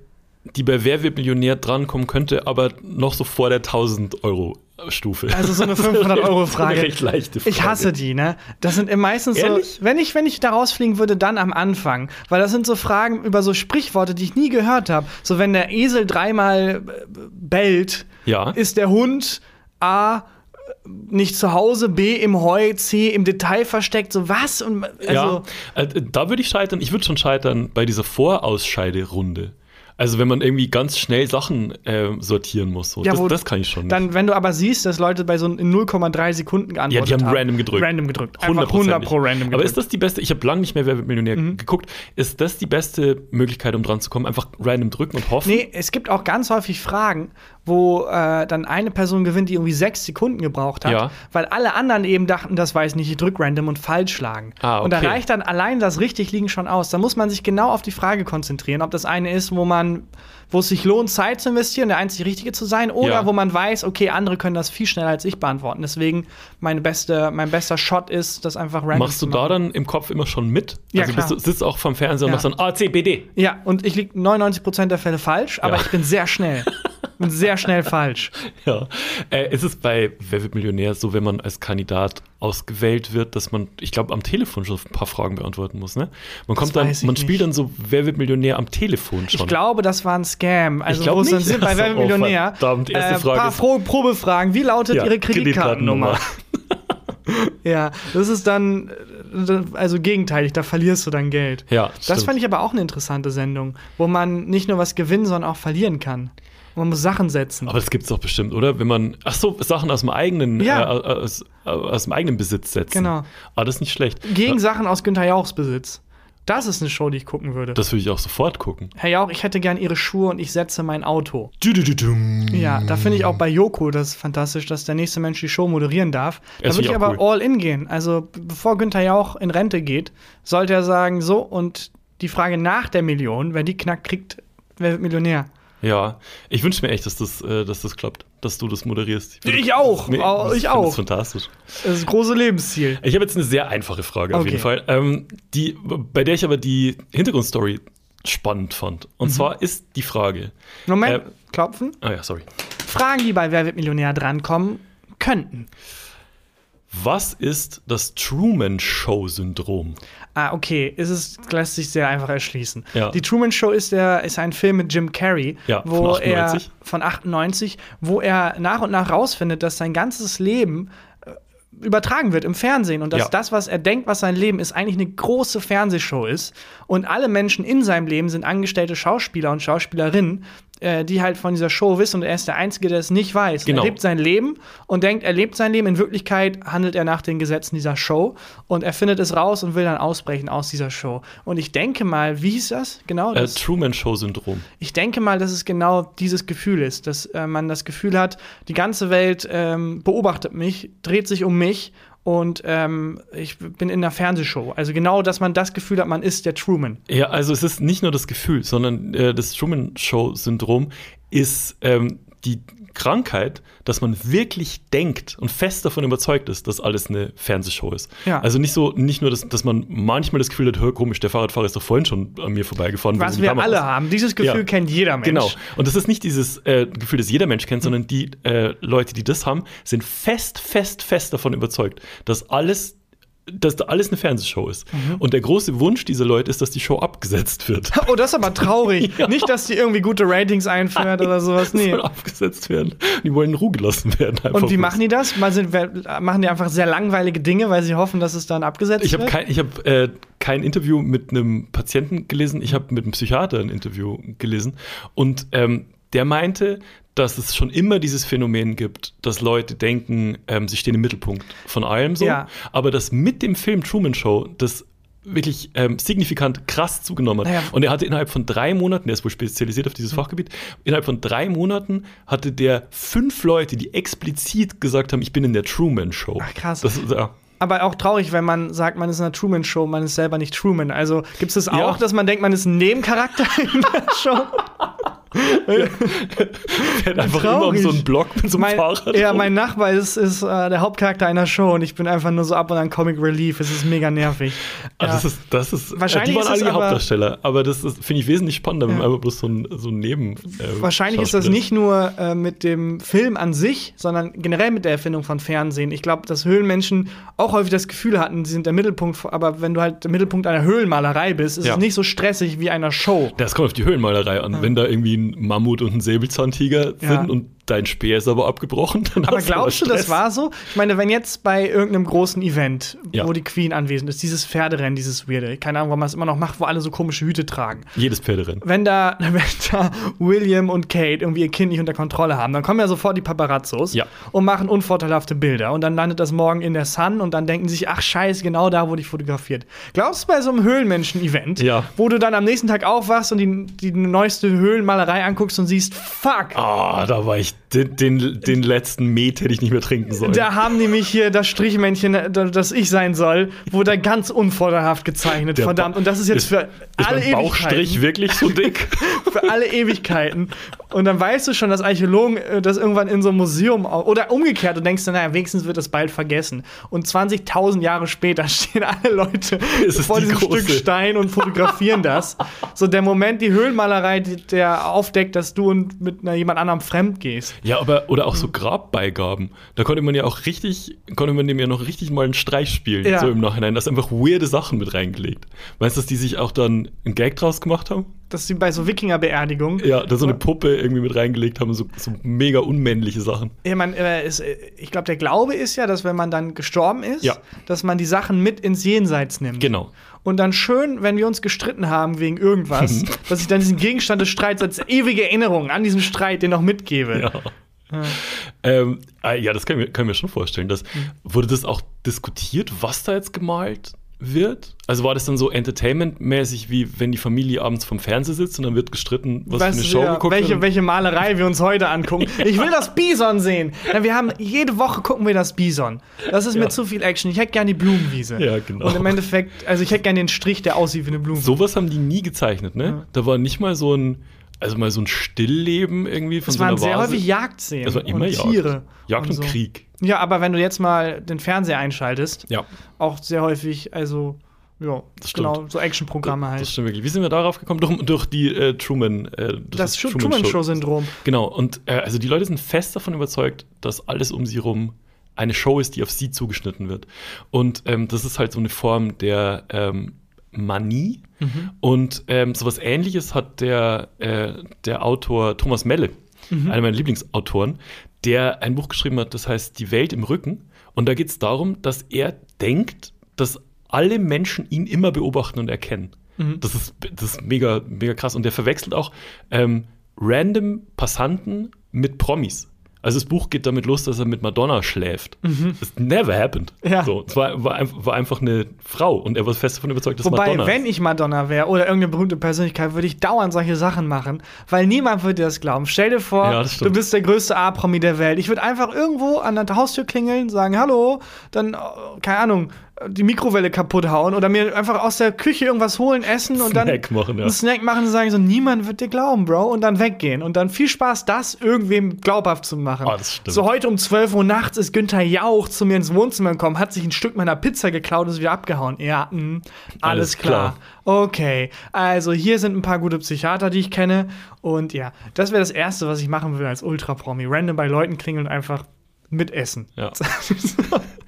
die bei Wer wird Millionär drankommen könnte, aber noch so vor der 1000 Euro Stufe. Also so eine 500-Euro-Frage. Eine recht leichte Frage. Ich hasse die, ne? Das sind meistens Ehrlich? so, wenn ich, wenn ich da rausfliegen würde, dann am Anfang. Weil das sind so Fragen über so Sprichworte, die ich nie gehört habe. So, wenn der Esel dreimal äh, bellt, Ja. ist der Hund A nicht zu Hause, B im Heu, C im Detail versteckt. So was? Und, also, ja, äh, da würde ich scheitern. Ich würde schon scheitern bei dieser Vorausscheiderunde. Also wenn man irgendwie ganz schnell Sachen äh, sortieren muss. So. Ja, das, das kann ich schon. nicht. Dann, wenn du aber siehst, dass Leute bei so in 0,3 Sekunden Ja, geantwortet die haben random gedrückt. Random gedrückt. Einfach 100 pro random gedrückt. Aber ist das die beste, ich habe lange nicht mehr Wer wird Millionär Mhm. geguckt, ist das die beste Möglichkeit, um dran zu kommen? Einfach random drücken und hoffen? Nee, es gibt auch ganz häufig Fragen, wo äh, dann eine Person gewinnt, die irgendwie sechs Sekunden gebraucht hat, Ja. weil alle anderen eben dachten, das weiß nicht, ich drück random und falsch schlagen. Ah, Und da okay. reicht dann allein das richtig liegen schon aus. Da muss man sich genau auf die Frage konzentrieren, ob das eine ist, wo man, wo es sich lohnt, Zeit zu investieren, der einzig Richtige zu sein, oder Ja. wo man weiß, okay, andere können das viel schneller als ich beantworten. Deswegen meine beste, mein bester Shot ist, das einfach random Machst du da dann im Kopf immer schon mit? Ja, also klar. bist du sitzt auch vom Fernseher und Ja. machst dann A, C, B, D. Ja, und ich liege 99% der Fälle falsch, aber Ja. ich bin sehr schnell. bin sehr schnell falsch. Ja. Äh, ist es bei Wer wird Millionär so, wenn man als Kandidat ausgewählt wird, dass man, ich glaube, am Telefon schon ein paar Fragen beantworten muss, ne? Man kommt dann, man spielt nicht. dann so Wer wird Millionär am Telefon schon. Ich glaube, das war ein Scam. Also, Ich wo nicht. sind bei Wer wird oh, Millionär. verdammt, erste äh, Frage paar Pro Probefragen. Wie lautet Ja, Ihre Kreditkartennummer? ja, das ist dann also gegenteilig. Da verlierst du dann Geld. Ja, Das stimmt. fand ich aber auch eine interessante Sendung, wo man nicht nur was gewinnen, sondern auch verlieren kann. Man muss Sachen setzen. Aber das gibt's doch bestimmt, oder? Wenn man, ach so, Sachen aus dem eigenen, Ja. äh, aus, aus dem eigenen Besitz setzen. Genau. Ah, das ist nicht schlecht. Gegen Sachen aus Günther Jauchs Besitz. Das ist eine Show, die ich gucken würde. Das würde ich auch sofort gucken. Herr Jauch, ich hätte gern Ihre Schuhe und ich setze mein Auto. Du-du-du-dum. Ja, da finde ich auch bei Joko das fantastisch, dass der nächste Mensch die Show moderieren darf. Da Das würde ich aber all in gehen. Also, bevor Günther Jauch in Rente geht, sollte er sagen, so, und die Frage nach der Million, wer die knackt, kriegt, wer wird Millionär? Ja, ich wünsche mir echt, dass das, äh, dass das klappt, dass du das moderierst. würde- Ich auch, au- das- ich find auch. Das fantastisch. Das ist ein großes Lebensziel. Ich habe jetzt eine sehr einfache Frage auf Okay. jeden Fall, ähm, die, bei der ich aber die Hintergrundstory spannend fand. Und Mhm. zwar ist die Frage. Moment, Äh, klopfen. Ah ja, sorry. Fragen, die bei Wer wird Millionär drankommen könnten. Was ist das Truman-Show-Syndrom? Ah, okay. Es ist, lässt sich sehr einfach erschließen. Ja. Die Truman Show ist, der, ist ein Film mit Jim Carrey, Ja, wo von 98. er von 98, wo er nach und nach rausfindet, dass sein ganzes Leben äh, übertragen wird im Fernsehen und dass Ja. das, was er denkt, was sein Leben ist, eigentlich eine große Fernsehshow ist und alle Menschen in seinem Leben sind angestellte Schauspieler und Schauspielerinnen, äh, die halt von dieser Show wissen und er ist der Einzige, der es nicht weiß. Genau. Er lebt sein Leben und denkt, er lebt sein Leben. In Wirklichkeit handelt er nach den Gesetzen dieser Show und er findet es raus und will dann ausbrechen aus dieser Show. Und ich denke mal, wie hieß das genau? Äh, Das, Truman-Show-Syndrom. ich denke mal, dass es genau dieses Gefühl ist, dass äh, man das Gefühl hat, die ganze Welt ähm, beobachtet mich, dreht sich um mich und ähm, ich bin in einer Fernsehshow. Also genau, dass man das Gefühl hat, man ist der Truman. Ja, also es ist nicht nur das Gefühl, sondern äh, das Truman-Show-Syndrom ist ähm, die Krankheit, dass man wirklich denkt und fest davon überzeugt ist, dass alles eine Fernsehshow ist. Ja. Also nicht so, nicht nur, dass, dass man manchmal das Gefühl hat, hör, komisch, der Fahrradfahrer ist doch vorhin schon an mir vorbeigefahren. Was wir alle ist. haben. Dieses Gefühl Ja. kennt jeder Mensch. Genau. Und das ist nicht dieses äh, Gefühl, das jeder Mensch kennt, sondern die äh, Leute, die das haben, sind fest, fest, fest davon überzeugt, dass alles dass da alles eine Fernsehshow ist. Mhm. Und der große Wunsch dieser Leute ist, dass die Show abgesetzt wird. Oh, das ist aber traurig. Ja. Nicht, dass die irgendwie gute Ratings einführt oder sowas. Nee. soll abgesetzt werden. Die wollen in Ruhe gelassen werden. Und wie bloß. machen die das? Mal sind, machen die einfach sehr langweilige Dinge, weil sie hoffen, dass es dann abgesetzt Ich habe wird? kein, ich hab, äh, kein Interview mit einem Patienten gelesen, ich habe mit einem Psychiater ein Interview gelesen. Und ähm, der meinte, dass es schon immer dieses Phänomen gibt, dass Leute denken, ähm, sie stehen im Mittelpunkt von allem so. Ja. Aber dass mit dem Film Truman Show das wirklich ähm, signifikant krass zugenommen hat. Naja. Und er hatte innerhalb von drei Monaten, der ist wohl spezialisiert auf Mhm. dieses Fachgebiet, innerhalb von drei Monaten hatte der fünf Leute, die explizit gesagt haben, ich bin in der Truman Show. Ach, krass. Das, ja. Aber auch traurig, wenn man sagt, man ist in einer Truman-Show, man ist selber nicht Truman. Also gibt es das Ja. auch, dass man denkt, man ist ein Nebencharakter in der Show? fährt einfach immer um Traurig. so einen Block mit so einem Mein, Fahrrad. ja, rum. mein Nachbar ist, ist äh, der Hauptcharakter einer Show und ich bin einfach nur so ab und an Comic Relief. Es ist mega nervig. Ah, Ja. das ist, das ist, Wahrscheinlich die waren alle die aber- Hauptdarsteller, aber das finde ich wesentlich spannender, wenn Ja. man einfach bloß so ein, so ein Neben. äh, Wahrscheinlich ist das nicht nur äh, mit dem Film an sich, sondern generell mit der Erfindung von Fernsehen. Ich glaube, dass Höhlenmenschen auch häufig das Gefühl hatten, sie sind der Mittelpunkt, aber wenn du halt der Mittelpunkt einer Höhlenmalerei bist, ist Ja. es nicht so stressig wie einer Show. Das kommt auf die Höhlenmalerei an. Wenn da irgendwie ein Mammut und ein Säbelzahntiger Ja. sind und dein Speer ist aber abgebrochen, Aber glaubst du, das war so? Ich meine, wenn jetzt bei irgendeinem großen Event, Ja. wo die Queen anwesend ist, dieses Pferderennen, dieses Weirde, keine Ahnung, warum man es immer noch macht, wo alle so komische Hüte tragen. Jedes Pferderennen. Wenn da, wenn da William und Kate irgendwie ihr Kind nicht unter Kontrolle haben, dann kommen ja sofort die Paparazzos Ja. und machen unvorteilhafte Bilder. Und dann landet das morgen in der Sun und dann denken sie sich, ach scheiße, genau da wurde ich fotografiert. Glaubst du bei so einem Höhlenmenschen-Event, Ja. wo du dann am nächsten Tag aufwachst und die, die neueste Höhlenmalerei anguckst und siehst, fuck, Ah, da war ich. nicht Den, den, den letzten Met hätte ich nicht mehr trinken sollen. Da haben die mich hier das Strichmännchen, das ich sein soll, wurde ganz unvorteilhaft gezeichnet. Der Verdammt. Und das ist jetzt ist- für ist alle mein Bauchstrich Ewigkeiten. wirklich so dick? Für alle Ewigkeiten. Und dann weißt du schon, dass Archäologen äh, das irgendwann in so einem Museum oder umgekehrt und denkst, naja, wenigstens wird das bald vergessen. Und 20.000 Jahre später stehen alle Leute ist vor die diesem große- Stück Stein und fotografieren das. So der Moment, die Höhlenmalerei, die, der aufdeckt, dass du und mit einer, jemand anderem fremd gehst. Ja, aber, oder auch so Grabbeigaben. Da konnte man ja auch richtig, konnte man dem ja noch richtig mal einen Streich spielen, Ja. so im Nachhinein. Da ist einfach weirde Sachen mit reingelegt. Weißt du, dass die sich auch dann einen Gag draus gemacht haben? Dass sie bei so Wikinger-Beerdigungen Ja, da so eine Puppe irgendwie mit reingelegt haben, so, so mega unmännliche Sachen. Ja, man, äh, ist, äh, ich glaube, der Glaube ist ja, dass wenn man dann gestorben ist, Ja. dass man die Sachen mit ins Jenseits nimmt. Genau. Und dann schön, wenn wir uns gestritten haben wegen irgendwas, dass ich dann diesen Gegenstand des Streits als ewige Erinnerung an diesen Streit den noch mitgebe. Ja. Ähm, äh, ja, das können wir, können wir schon vorstellen. Dass, Mhm. Wurde das auch diskutiert, was da jetzt gemalt wird? Also war das dann so entertainmentmäßig, wie wenn die Familie abends vom Fernseher sitzt und dann wird gestritten, was Weißt für eine Show ja, geguckt welche, wird? welche Malerei wir uns heute angucken. Ich will das Bison sehen. Ja, wir haben jede Woche gucken wir das Bison. Das ist Ja. mir zu viel Action. Ich hätte gern die Blumenwiese. Ja, genau. Und im Endeffekt, also ich hätte gern den Strich, der aussieht wie eine Blumenwiese. Sowas haben die nie gezeichnet, ne? Da war nicht mal so ein, also mal so ein Stillleben irgendwie von Es so einer waren sehr Vase. häufig Jagdszenen Das war immer und Jagd. Tiere. Jagd und, so. Krieg. Ja, aber wenn du jetzt mal den Fernseher einschaltest, Ja, auch sehr häufig, also ja, Das stimmt. genau, so Actionprogramme halt. das stimmt wirklich. Wie sind wir darauf gekommen? Durch, durch die äh, Truman. Äh, durch das Truman-Show-Syndrom. Genau, und äh, also die Leute sind fest davon überzeugt, dass alles um sie rum eine Show ist, die auf sie zugeschnitten wird. Und ähm, das ist halt so eine Form der ähm, Manie. Und ähm, sowas ähnliches hat der, äh, der Autor Thomas Melle, einer meiner Lieblingsautoren, der ein Buch geschrieben hat, das heißt Die Welt im Rücken. Und da geht es darum, dass er denkt, dass alle Menschen ihn immer beobachten und erkennen. Das, ist, das ist mega, mega krass. Und der verwechselt auch ähm, random Passanten mit Promis. Also das Buch geht damit los, dass er mit Madonna schläft. Das never happened. Ja. So, es war, war, war einfach eine Frau und er war fest davon überzeugt, dass Wobei, Madonna wenn ist. ich Madonna wäre oder irgendeine berühmte Persönlichkeit, würde ich dauernd solche Sachen machen, weil niemand würde dir das glauben. Stell dir vor, Ja, du bist der größte A-Promi der Welt. Ich würde einfach irgendwo an der Haustür klingeln, sagen Hallo, dann, äh, keine Ahnung, die Mikrowelle kaputt hauen oder mir einfach aus der Küche irgendwas holen, essen und dann Snack machen, ja. einen Snack machen und sagen so, niemand wird dir glauben, Bro, und dann weggehen. Und dann viel Spaß, das irgendwem glaubhaft zu machen. Stimmt. So heute um 12 Uhr nachts ist Günther Jauch zu mir ins Wohnzimmer gekommen, hat sich ein Stück meiner Pizza geklaut und ist wieder abgehauen. Ja, mh, alles, Alles klar. Okay, also hier sind ein paar gute Psychiater, die ich kenne. Und ja, das wäre das Erste, was ich machen würde als Ultra-Promi. Random bei Leuten klingeln und einfach mitessen. Ja.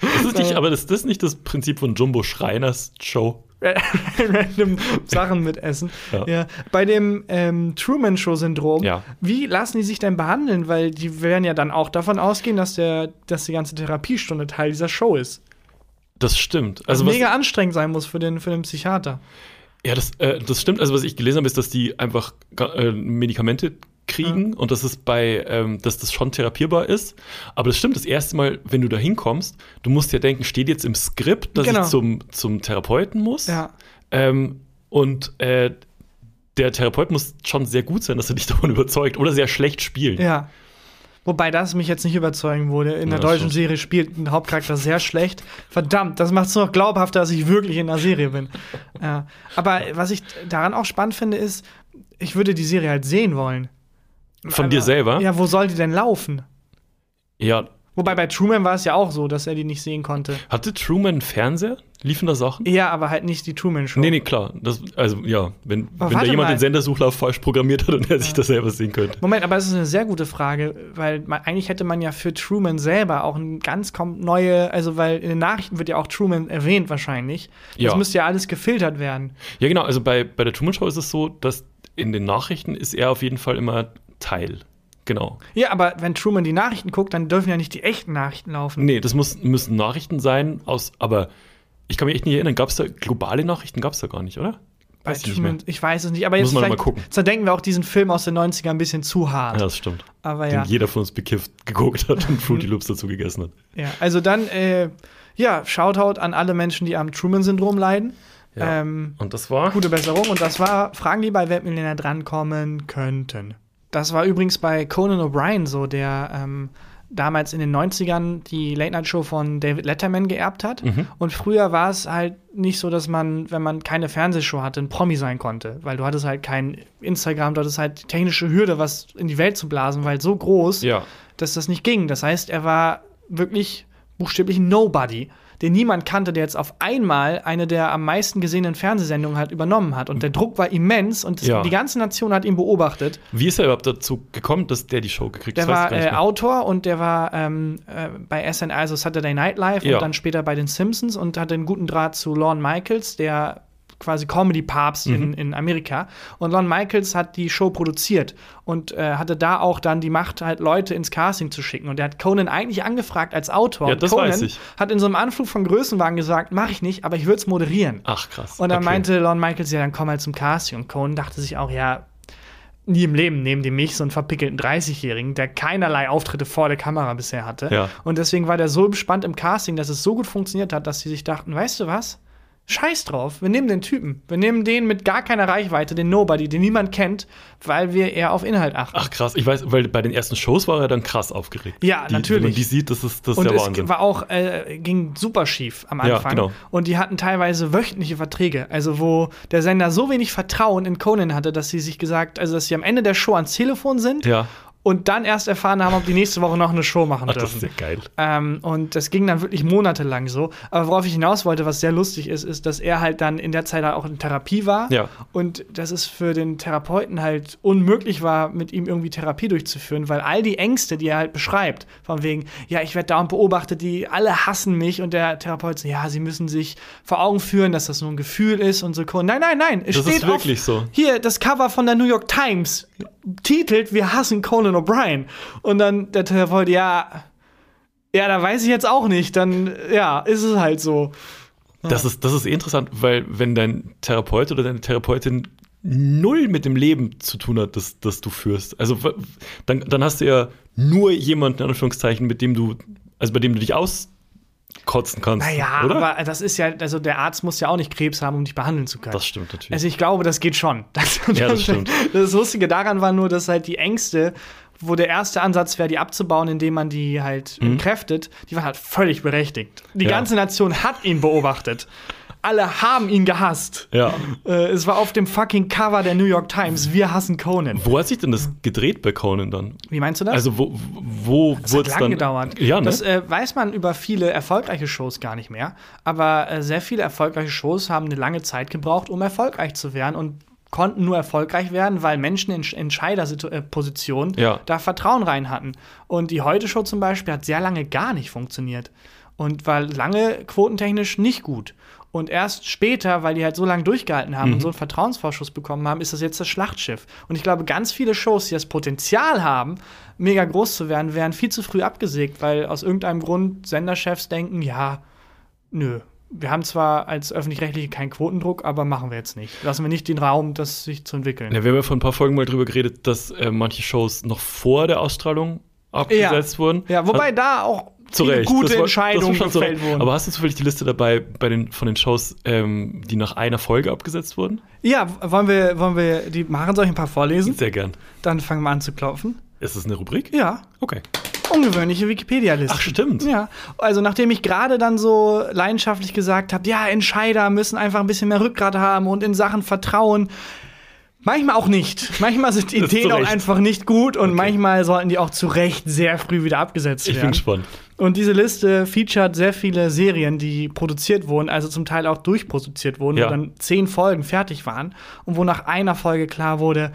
Das ist nicht, aber das, das ist nicht das Prinzip von Jumbo Schreiners Show. random Sachen mitessen. Ja. Ja. Bei dem ähm, Truman-Show-Syndrom, Ja. wie lassen die sich denn behandeln? Weil die werden ja dann auch davon ausgehen, dass, der, dass die ganze Therapiestunde Teil dieser Show ist. Das stimmt. Was Also was, mega anstrengend sein muss für den, für den Psychiater. ja, das, äh, das stimmt. Also was ich gelesen habe, ist, dass die einfach äh, Medikamente kriegen und dass es bei, ähm, dass das schon therapierbar ist. Aber das stimmt, das erste Mal, wenn du da hinkommst, du musst ja denken, steht jetzt im Skript, dass Genau. ich zum, zum Therapeuten muss. Ja. Ähm, und äh, der Therapeut muss schon sehr gut sein, dass er dich davon überzeugt oder sehr schlecht spielen. Ja. Wobei das mich jetzt nicht überzeugen würde. In der Ja, deutschen stimmt. Serie spielt ein Hauptcharakter sehr schlecht. Verdammt, das macht es noch glaubhafter, dass ich wirklich in der Serie bin. ja. Aber was ich daran auch spannend finde, ist, ich würde die Serie halt sehen wollen. Von dir selber? Ja, wo soll die denn laufen? Ja. Wobei bei Truman war es ja auch so, dass er die nicht sehen konnte. Hatte Truman einen Fernseher? Liefen da Sachen? Ja, aber halt nicht die Truman Show. Nee, nee, klar. Das, also, ja, wenn, Aber wenn da jemand mal. den Sendersuchlauf falsch programmiert hat und er sich das selber sehen könnte. Moment, aber es ist eine sehr gute Frage, weil man, eigentlich hätte man ja für Truman selber auch ein ganz neue, also weil in den Nachrichten wird ja auch Truman erwähnt wahrscheinlich. Das Ja. müsste ja alles gefiltert werden. Ja, genau. Also bei, bei der Truman Show ist es so, dass in den Nachrichten ist er auf jeden Fall immer Teil. Genau. Ja, aber wenn Truman die Nachrichten guckt, dann dürfen ja nicht die echten Nachrichten laufen. Nee, das muss, müssen Nachrichten sein aus, aber ich kann mich echt nicht erinnern, gab es da globale Nachrichten? Gab es da gar nicht, oder? Bei Weiß ich Truman, ich weiß es nicht, aber jetzt vielleicht mal gucken. zerdenken wir auch diesen Film aus den 90ern ein bisschen zu hart. Ja, das stimmt. aber Den ja. jeder von uns bekifft geguckt hat und Fruity Loops dazu gegessen hat. ja. Also dann, äh, ja, Shoutout an alle Menschen, die am Truman-Syndrom leiden. Ja. Ähm, Und das war? Gute Besserung. Und das war Fragen, die bei Weltmillionär drankommen könnten. Das war übrigens bei Conan O'Brien so, der ähm, damals in den 90ern die Late-Night-Show von David Letterman geerbt hat. Mhm. Und früher war es halt nicht so, dass man, wenn man keine Fernsehshow hatte, ein Promi sein konnte. Weil du hattest halt kein Instagram, du hattest halt die technische Hürde, was in die Welt zu blasen, weil so groß, Ja. dass das nicht ging. Das heißt, er war wirklich buchstäblich Nobody, den niemand kannte, der jetzt auf einmal eine der am meisten gesehenen Fernsehsendungen halt übernommen hat. Und der Druck war immens und Ja. die ganze Nation hat ihn beobachtet. Wie ist er überhaupt dazu gekommen, dass der die Show gekriegt Der hat? Weiß war äh. Autor und der war ähm, äh, bei SNL, also Saturday Night Live Ja. und dann später bei den Simpsons und hatte einen guten Draht zu Lorne Michaels, der quasi Comedy-Papst Mhm. in, in Amerika. Und Lorne Michaels hat die Show produziert und äh, hatte da auch dann die Macht, halt Leute ins Casting zu schicken. Und der hat Conan eigentlich angefragt als Autor. Ja, das Conan weiß ich. hat in so einem Anflug von Größenwagen gesagt, mache ich nicht, aber ich würde es moderieren. Ach, krass. Und dann Okay. meinte Lorne Michaels, ja, dann komm halt zum Casting. Und Conan dachte sich auch, ja, nie im Leben nehmen die mich, so einen verpickelten 30-Jährigen, der keinerlei Auftritte vor der Kamera bisher hatte. Ja. Und deswegen war der so gespannt im Casting, dass es so gut funktioniert hat, dass sie sich dachten, weißt du was? Scheiß drauf. Wir nehmen den Typen. Wir nehmen den mit gar keiner Reichweite, den Nobody, den niemand kennt, weil wir eher auf Inhalt achten. Ach krass, ich weiß, weil bei den ersten Shows war er dann krass aufgeregt. Ja, die, natürlich. Wenn man die sieht, das ist, das ist und der es Wahnsinn. war auch, äh, ging super schief am Ja, Anfang. genau. Und die hatten teilweise wöchentliche Verträge. Also, wo der Sender so wenig Vertrauen in Conan hatte, dass sie sich gesagt, also dass sie am Ende der Show ans Telefon sind Ja, und dann erst erfahren haben, ob die nächste Woche noch eine Show machen ach, das dürfen. ist ja geil. Ähm, und das ging dann wirklich monatelang so. Aber worauf ich hinaus wollte, was sehr lustig ist, ist, dass er halt dann in der Zeit halt auch in Therapie war. Ja. Und dass es für den Therapeuten halt unmöglich war, mit ihm irgendwie Therapie durchzuführen, weil all die Ängste, die er halt beschreibt, von wegen, ja, ich werde dauernd beobachtet, die alle hassen mich und der Therapeut so, ja, sie müssen sich vor Augen führen, dass das nur ein Gefühl ist und so. Nein, nein, nein, es Das steht ist wirklich auf, so. Hier, das Cover von der New York Times titelt, wir hassen Conan O'Brien. Und dann der Therapeut, ja, ja, da weiß ich jetzt auch nicht. Dann, ja, ist es halt so. Das ist, das ist interessant, weil wenn dein Therapeut oder deine Therapeutin null mit dem Leben zu tun hat, das, das du führst. Also dann, dann hast du ja nur jemanden, in Anführungszeichen, mit dem du, also bei dem du dich auskotzen kannst. Naja, oder? aber das ist ja, also der Arzt muss ja auch nicht Krebs haben, um dich behandeln zu können. das stimmt natürlich. Also ich glaube, das geht schon. Das, Ja, das stimmt. Das Lustige daran war nur, dass halt die Ängste, wo der erste Ansatz wäre, die abzubauen, indem man die halt entkräftet, die waren halt völlig berechtigt. Die Mhm. Ja. ganze Nation hat ihn beobachtet. Alle haben ihn gehasst. ja. Äh, es war auf dem fucking Cover der New York Times. Wir hassen Conan. Wo hat sich denn das gedreht bei Conan dann? Wie meinst du das? Also wo, wo Das wurde es dann? gedauert. Ja, ne? Das äh, weiß man über viele erfolgreiche Shows gar nicht mehr. Aber äh, sehr viele erfolgreiche Shows haben eine lange Zeit gebraucht, um erfolgreich zu werden und konnten nur erfolgreich werden, weil Menschen in Entscheiderpositionen Ja. da Vertrauen rein hatten. Und die Heute-Show zum Beispiel hat sehr lange gar nicht funktioniert. Und war lange quotentechnisch nicht gut. Und erst später, weil die halt so lange durchgehalten haben und so einen Vertrauensvorschuss bekommen haben, ist das jetzt das Schlachtschiff. Und ich glaube, ganz viele Shows, die das Potenzial haben, mega groß zu werden, werden viel zu früh abgesägt, weil aus irgendeinem Grund Senderchefs denken, ja, nö. Wir haben zwar als öffentlich-rechtliche keinen Quotendruck, aber machen wir jetzt nicht. Lassen wir nicht den Raum, das sich zu entwickeln. Ja, wir haben ja vor ein paar Folgen mal drüber geredet, dass äh, manche Shows noch vor der Ausstrahlung abgesetzt wurden. Ja, wobei Hat- da auch zu viele Recht. gute war- Entscheidungen schon so. gefällt wurden. Aber hast du zufällig die Liste dabei bei den, von den Shows, ähm, die nach einer Folge abgesetzt wurden? ja, wollen wir, wollen wir die machen? Soll ich ein paar vorlesen? Sehr gern. Dann fangen wir an zu klopfen. Ist das eine Rubrik? Ja, Okay. Ungewöhnliche Wikipedia-Liste. Ach, stimmt. Ja, also nachdem ich gerade dann so leidenschaftlich gesagt habe, ja, Entscheider müssen einfach ein bisschen mehr Rückgrat haben und in Sachen Vertrauen. Manchmal auch nicht. Manchmal sind Ideen auch einfach nicht gut und manchmal sollten die auch zu Recht sehr früh wieder abgesetzt Ich bin werden. gespannt. Und diese Liste featuret sehr viele Serien, die produziert wurden, also zum Teil auch durchproduziert wurden, Ja. wo dann zehn Folgen fertig waren und wo nach einer Folge klar wurde,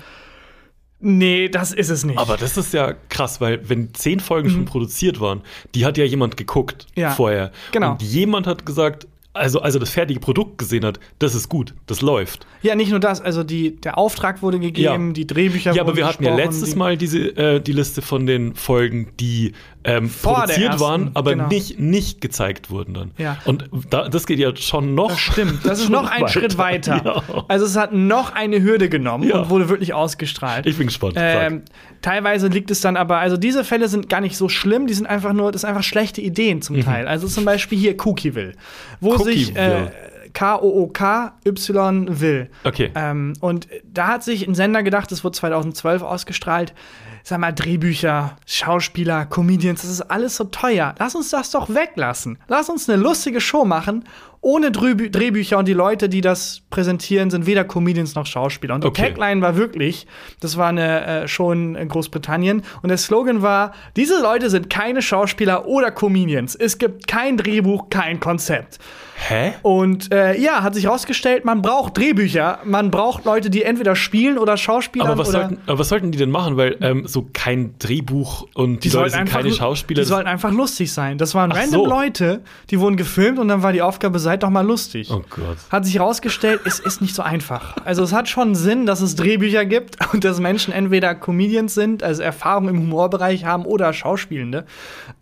nee, das ist es nicht. Aber das ist ja krass, weil wenn zehn Folgen schon produziert waren, die hat ja jemand geguckt Mhm. Ja, vorher. genau. Und jemand hat gesagt, also, also das fertige Produkt gesehen hat, das ist gut, das läuft. ja, nicht nur das, also die, der Auftrag wurde gegeben, Ja. die Drehbücher Ja, aber wurden wir hatten ja letztes Mal diese, äh, die Liste von den Folgen, die ähm, Vor produziert ersten, waren, aber genau. nicht, nicht gezeigt wurden dann. Ja. Und da, das geht ja schon noch. Das stimmt, das ist noch ein weiter. Schritt weiter. Ja. Also es hat noch eine Hürde genommen Ja. und wurde wirklich ausgestrahlt. Ich bin gespannt. Ähm, teilweise liegt es dann aber, also diese Fälle sind gar nicht so schlimm, die sind einfach nur, das sind einfach schlechte Ideen zum Teil. Also zum Beispiel hier Cookieville, wo sich äh, Cookieville. K-O-O-K-Y will. Okay. Ähm, und da hat sich ein Sender gedacht, das wurde 2012 ausgestrahlt, sag mal, Drehbücher, Schauspieler, Comedians, das ist alles so teuer. Lass uns das doch weglassen. Lass uns eine lustige Show machen, ohne Drehbü Drehbücher und die Leute, die das präsentieren, sind weder Comedians noch Schauspieler. Und die Okay. Tagline war wirklich, das war eine äh, Show in Großbritannien und der Slogan war, diese Leute sind keine Schauspieler oder Comedians. Es gibt kein Drehbuch, kein Konzept. Hä? Und äh, ja, hat sich herausgestellt, man braucht Drehbücher, man braucht Leute, die entweder spielen oder Schauspielern Aber was, oder sollten, aber was sollten die denn machen? Weil ähm, so kein Drehbuch und die, Leute sind keine Schauspieler. Die sollten einfach lustig sein. Das waren Ach random so. Leute, die wurden gefilmt und dann war die Aufgabe, seid doch mal lustig. oh Gott. Hat sich herausgestellt, es ist nicht so einfach. Also es hat schon Sinn, dass es Drehbücher gibt und dass Menschen entweder Comedians sind, also Erfahrung im Humorbereich haben oder Schauspielende.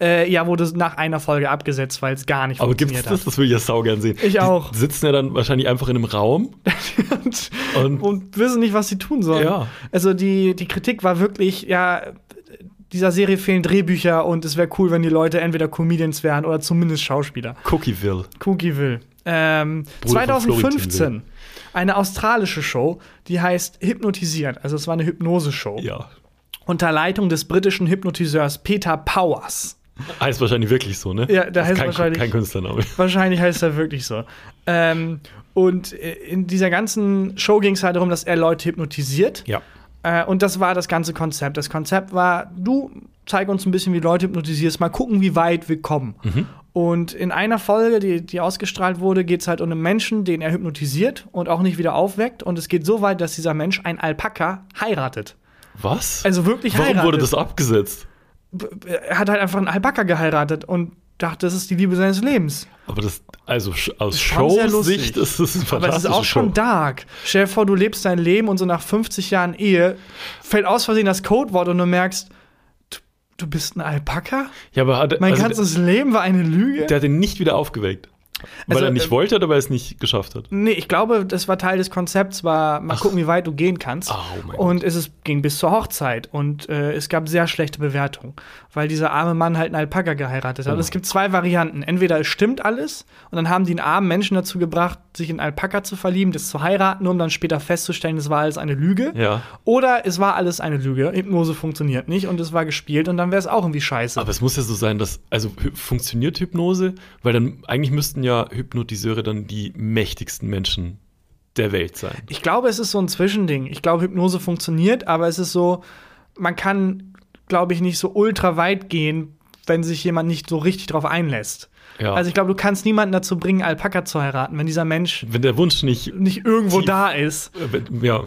Äh, ja, wurde nach einer Folge abgesetzt, weil es gar nicht Aber gibt's funktioniert das? Das will ich ja saugern sehen. Ich auch. Die sitzen ja dann wahrscheinlich einfach in einem Raum. hat. Und- Und, wissen nicht, was sie tun sollen. Ja. Also die, die Kritik war wirklich, ja, dieser Serie fehlen Drehbücher und es wäre cool, wenn die Leute entweder Comedians wären oder zumindest Schauspieler. Cookieville. Cookieville. ähm, Bruder von Florentin 2015 eine australische Show, die heißt Hypnotisiert. Also es war eine Hypnose-Show. Ja. Unter Leitung des britischen Hypnotiseurs Peter Powers. Heißt wahrscheinlich wirklich so, ne? Ja, der heißt kein, wahrscheinlich- Kein Künstlername. Wahrscheinlich heißt er wirklich so. Ähm, und äh, in dieser ganzen Show ging es halt darum, dass er Leute hypnotisiert. Ja. Äh, und das war das ganze Konzept. Das Konzept war, du zeig uns ein bisschen, wie Leute hypnotisierst, mal gucken, wie weit wir kommen. Und in einer Folge, die, die ausgestrahlt wurde, geht es halt um einen Menschen, den er hypnotisiert und auch nicht wieder aufweckt. Und es geht so weit, dass dieser Mensch ein Alpaka heiratet. Was? Also wirklich Warum heiratet. wurde das abgesetzt? Er hat halt einfach einen Alpaka geheiratet und dachte, das ist die Liebe seines Lebens. Aber das, also aus. Showsicht ist das eine Aber es ist auch schon Show. dark. Stell dir vor, du lebst dein Leben und so nach 50 Jahren Ehe fällt aus Versehen das Codewort und du merkst, du, du bist ein Alpaka? Ja, aber hat, Mein also, ganzes Leben war eine Lüge? der hat ihn nicht wieder aufgeweckt. Weil Also, er nicht äh, wollte oder weil er es nicht geschafft hat. Nee, ich glaube, das war Teil des Konzepts, war mal gucken, wie weit du gehen kannst. Oh und es ist, ging bis zur Hochzeit und äh, es gab sehr schlechte Bewertungen, weil dieser arme Mann halt einen Alpaka geheiratet hat. Oh. Und es gibt zwei Varianten. Entweder es stimmt alles und dann haben die einen armen Menschen dazu gebracht, sich in Alpaka zu verlieben, das zu heiraten, um dann später festzustellen, es war alles eine Lüge. Ja. Oder es war alles eine Lüge. Hypnose funktioniert nicht und es war gespielt und dann wäre es auch irgendwie scheiße. Aber es muss ja so sein, dass, also funktioniert Hypnose? Weil dann, eigentlich müssten ja Hypnotiseure dann die mächtigsten Menschen der Welt sein. Ich glaube, es ist so ein Zwischending. Ich glaube, Hypnose funktioniert, aber es ist so, man kann, glaube ich, nicht so ultra weit gehen, wenn sich jemand nicht so richtig drauf einlässt. Ja. Also ich glaube, du kannst niemanden dazu bringen, Alpaka zu heiraten, wenn dieser Mensch Wenn der Wunsch nicht, nicht irgendwo Tief. da ist. äh, ja.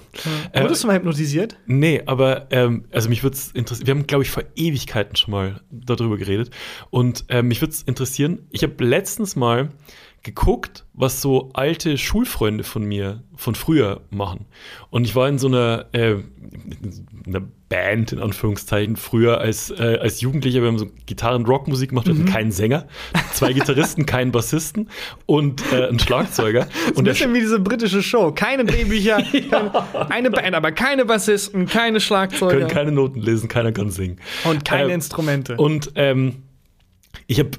Äh, Wurdest du mal hypnotisiert? Nee, aber ähm, also mich würde es interessieren. Wir haben, glaube ich, vor Ewigkeiten schon mal darüber geredet. Und ähm, mich würde es interessieren. Ich habe letztens mal geguckt, was so alte Schulfreunde von mir von früher machen. Und ich war in so einer, äh, in einer Band, in Anführungszeichen, früher als, äh, als Jugendlicher. Wir haben so Gitarren-Rock-Musik gemacht, wir Mhm. hatten keinen Sänger, zwei Gitarristen, keinen Bassisten und äh, einen Schlagzeuger. Ein Und der bisschen wie diese britische Show. Keine Drehbücher, kein, eine Band, aber keine Bassisten, keine Schlagzeuger können keine Noten lesen, keiner kann singen. und keine Ähm, Instrumente. Und ähm, ich habe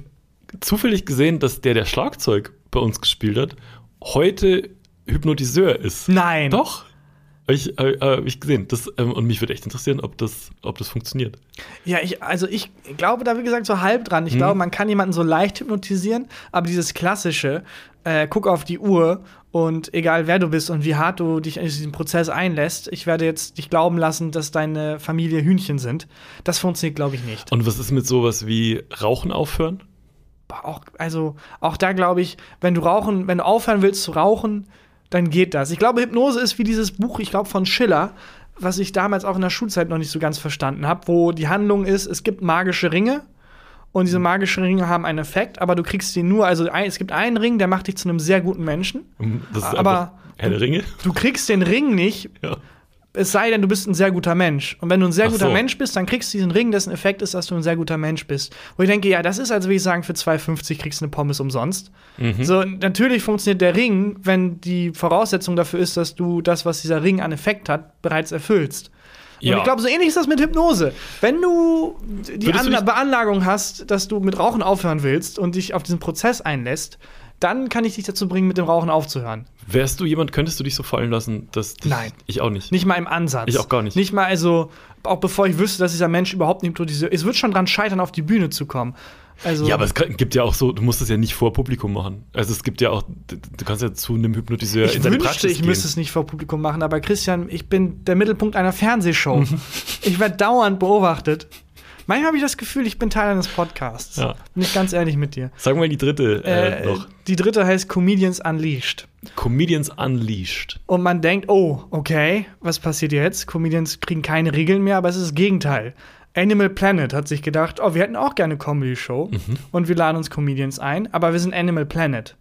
zufällig gesehen, dass der, der Schlagzeug bei uns gespielt hat, heute Hypnotiseur ist. Nein. Doch. Hab ich, hab ich gesehen. Das, ähm, und mich würde echt interessieren, ob das, ob das funktioniert. Ja, ich, also ich glaube da, wie gesagt, so halb dran. Ich glaube, man kann jemanden so leicht hypnotisieren, aber dieses klassische, äh, guck auf die Uhr und egal wer du bist und wie hart du dich in diesen Prozess einlässt, ich werde jetzt dich glauben lassen, dass deine Familie Hühnchen sind. Das funktioniert, glaube ich, nicht. Und was ist mit sowas wie Rauchen aufhören? Auch, also, auch da glaube ich, wenn du rauchen, wenn du aufhören willst zu rauchen, dann geht das. Ich glaube, Hypnose ist wie dieses Buch, ich glaube, von Schiller, was ich damals auch in der Schulzeit noch nicht so ganz verstanden habe, wo die Handlung ist, es gibt magische Ringe und diese magischen Ringe haben einen Effekt, aber du kriegst sie nur, also es gibt einen Ring, der macht dich zu einem sehr guten Menschen. Das ist Aber- einfach Herr der Ringe. Du kriegst den Ring nicht, Ja. Es sei denn, du bist ein sehr guter Mensch. Und wenn du ein sehr Ach guter so. Mensch bist, dann kriegst du diesen Ring, dessen Effekt ist, dass du ein sehr guter Mensch bist. Wo ich denke, ja, das ist, als würde ich sagen, für 2,50 kriegst du eine Pommes umsonst. Mhm. So, natürlich funktioniert der Ring, wenn die Voraussetzung dafür ist, dass du das, was dieser Ring an Effekt hat, bereits erfüllst. Ja. Und ich glaube, so ähnlich ist das mit Hypnose. Wenn du die Anla Beanlagung hast, dass du mit Rauchen aufhören willst und dich auf diesen Prozess einlässt, dann kann ich dich dazu bringen, mit dem Rauchen aufzuhören. Wärst du jemand, könntest du dich so fallen lassen, dass dich, Nein. Ich auch nicht. Nicht mal im Ansatz. Ich auch gar nicht. Nicht mal also, auch bevor ich wüsste, dass dieser Mensch überhaupt nicht hypnotisiert. Es wird schon dran scheitern, auf die Bühne zu kommen. Also, Ja, aber es gibt ja auch so, du musst es ja nicht vor Publikum machen. Also es gibt ja auch, du kannst ja zu einem Hypnotiseur ich in seine wünschte, Praxis ich gehen. müsste es nicht vor Publikum machen, aber Christian, ich bin der Mittelpunkt einer Fernsehshow. Ich werde dauernd beobachtet. Manchmal habe ich das Gefühl, ich bin Teil eines Podcasts. Ja. Bin ich ganz ehrlich mit dir. Sag mal die dritte äh, Äh, noch. Die dritte heißt Comedians Unleashed. Comedians Unleashed. Und man denkt, oh, okay, was passiert jetzt? Comedians kriegen keine Regeln mehr, aber es ist das Gegenteil. Animal Planet hat sich gedacht, oh, wir hätten auch gerne eine Comedy-Show und wir laden uns Comedians ein, aber wir sind Animal Planet.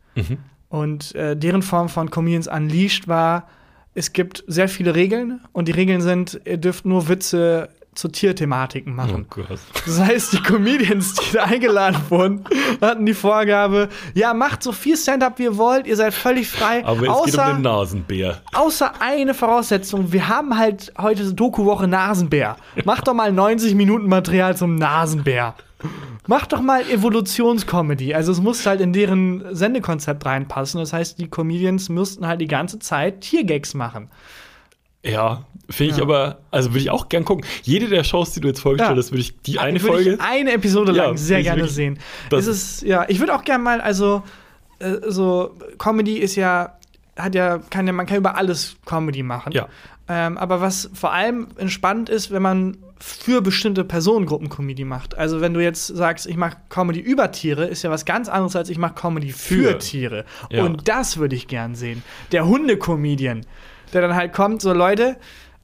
Und äh, deren Form von Comedians Unleashed war, es gibt sehr viele Regeln und die Regeln sind, ihr dürft nur Witze zu Tierthematiken machen. Oh Gott. Das heißt, die Comedians, die da eingeladen wurden, hatten die Vorgabe, ja, macht so viel Stand-up wie ihr wollt, ihr seid völlig frei. Aber es geht um außer, den Nasenbär. außer eine Voraussetzung, wir haben halt heute Doku-Woche Nasenbär. Macht doch mal 90 Minuten Material zum Nasenbär. Macht doch mal Evolutionscomedy. Also es muss halt in deren Sendekonzept reinpassen. Das heißt, die Comedians müssten halt die ganze Zeit Tiergags machen. Ja, finde ich Ja. aber, also würde ich auch gern gucken. Jede der Shows, die du jetzt vorgestellt Ja. hast, würde ich die eine Würde Folge. Ich eine Episode lang Ja, sehr ich gerne wirklich- sehen. das- Es ist, ja, ich würde auch gerne mal, also, äh, so, Comedy ist ja, hat ja, kann ja, man kann über alles Comedy machen. Ja. Ähm, aber was vor allem entspannt ist, wenn man für bestimmte Personengruppen Comedy macht. Also wenn du jetzt sagst, ich mache Comedy über Tiere, ist ja was ganz anderes als ich mache Comedy für, Für. Tiere. Ja. Und das würde ich gern sehen. Der Hunde-Comedian, der dann halt kommt, so Leute,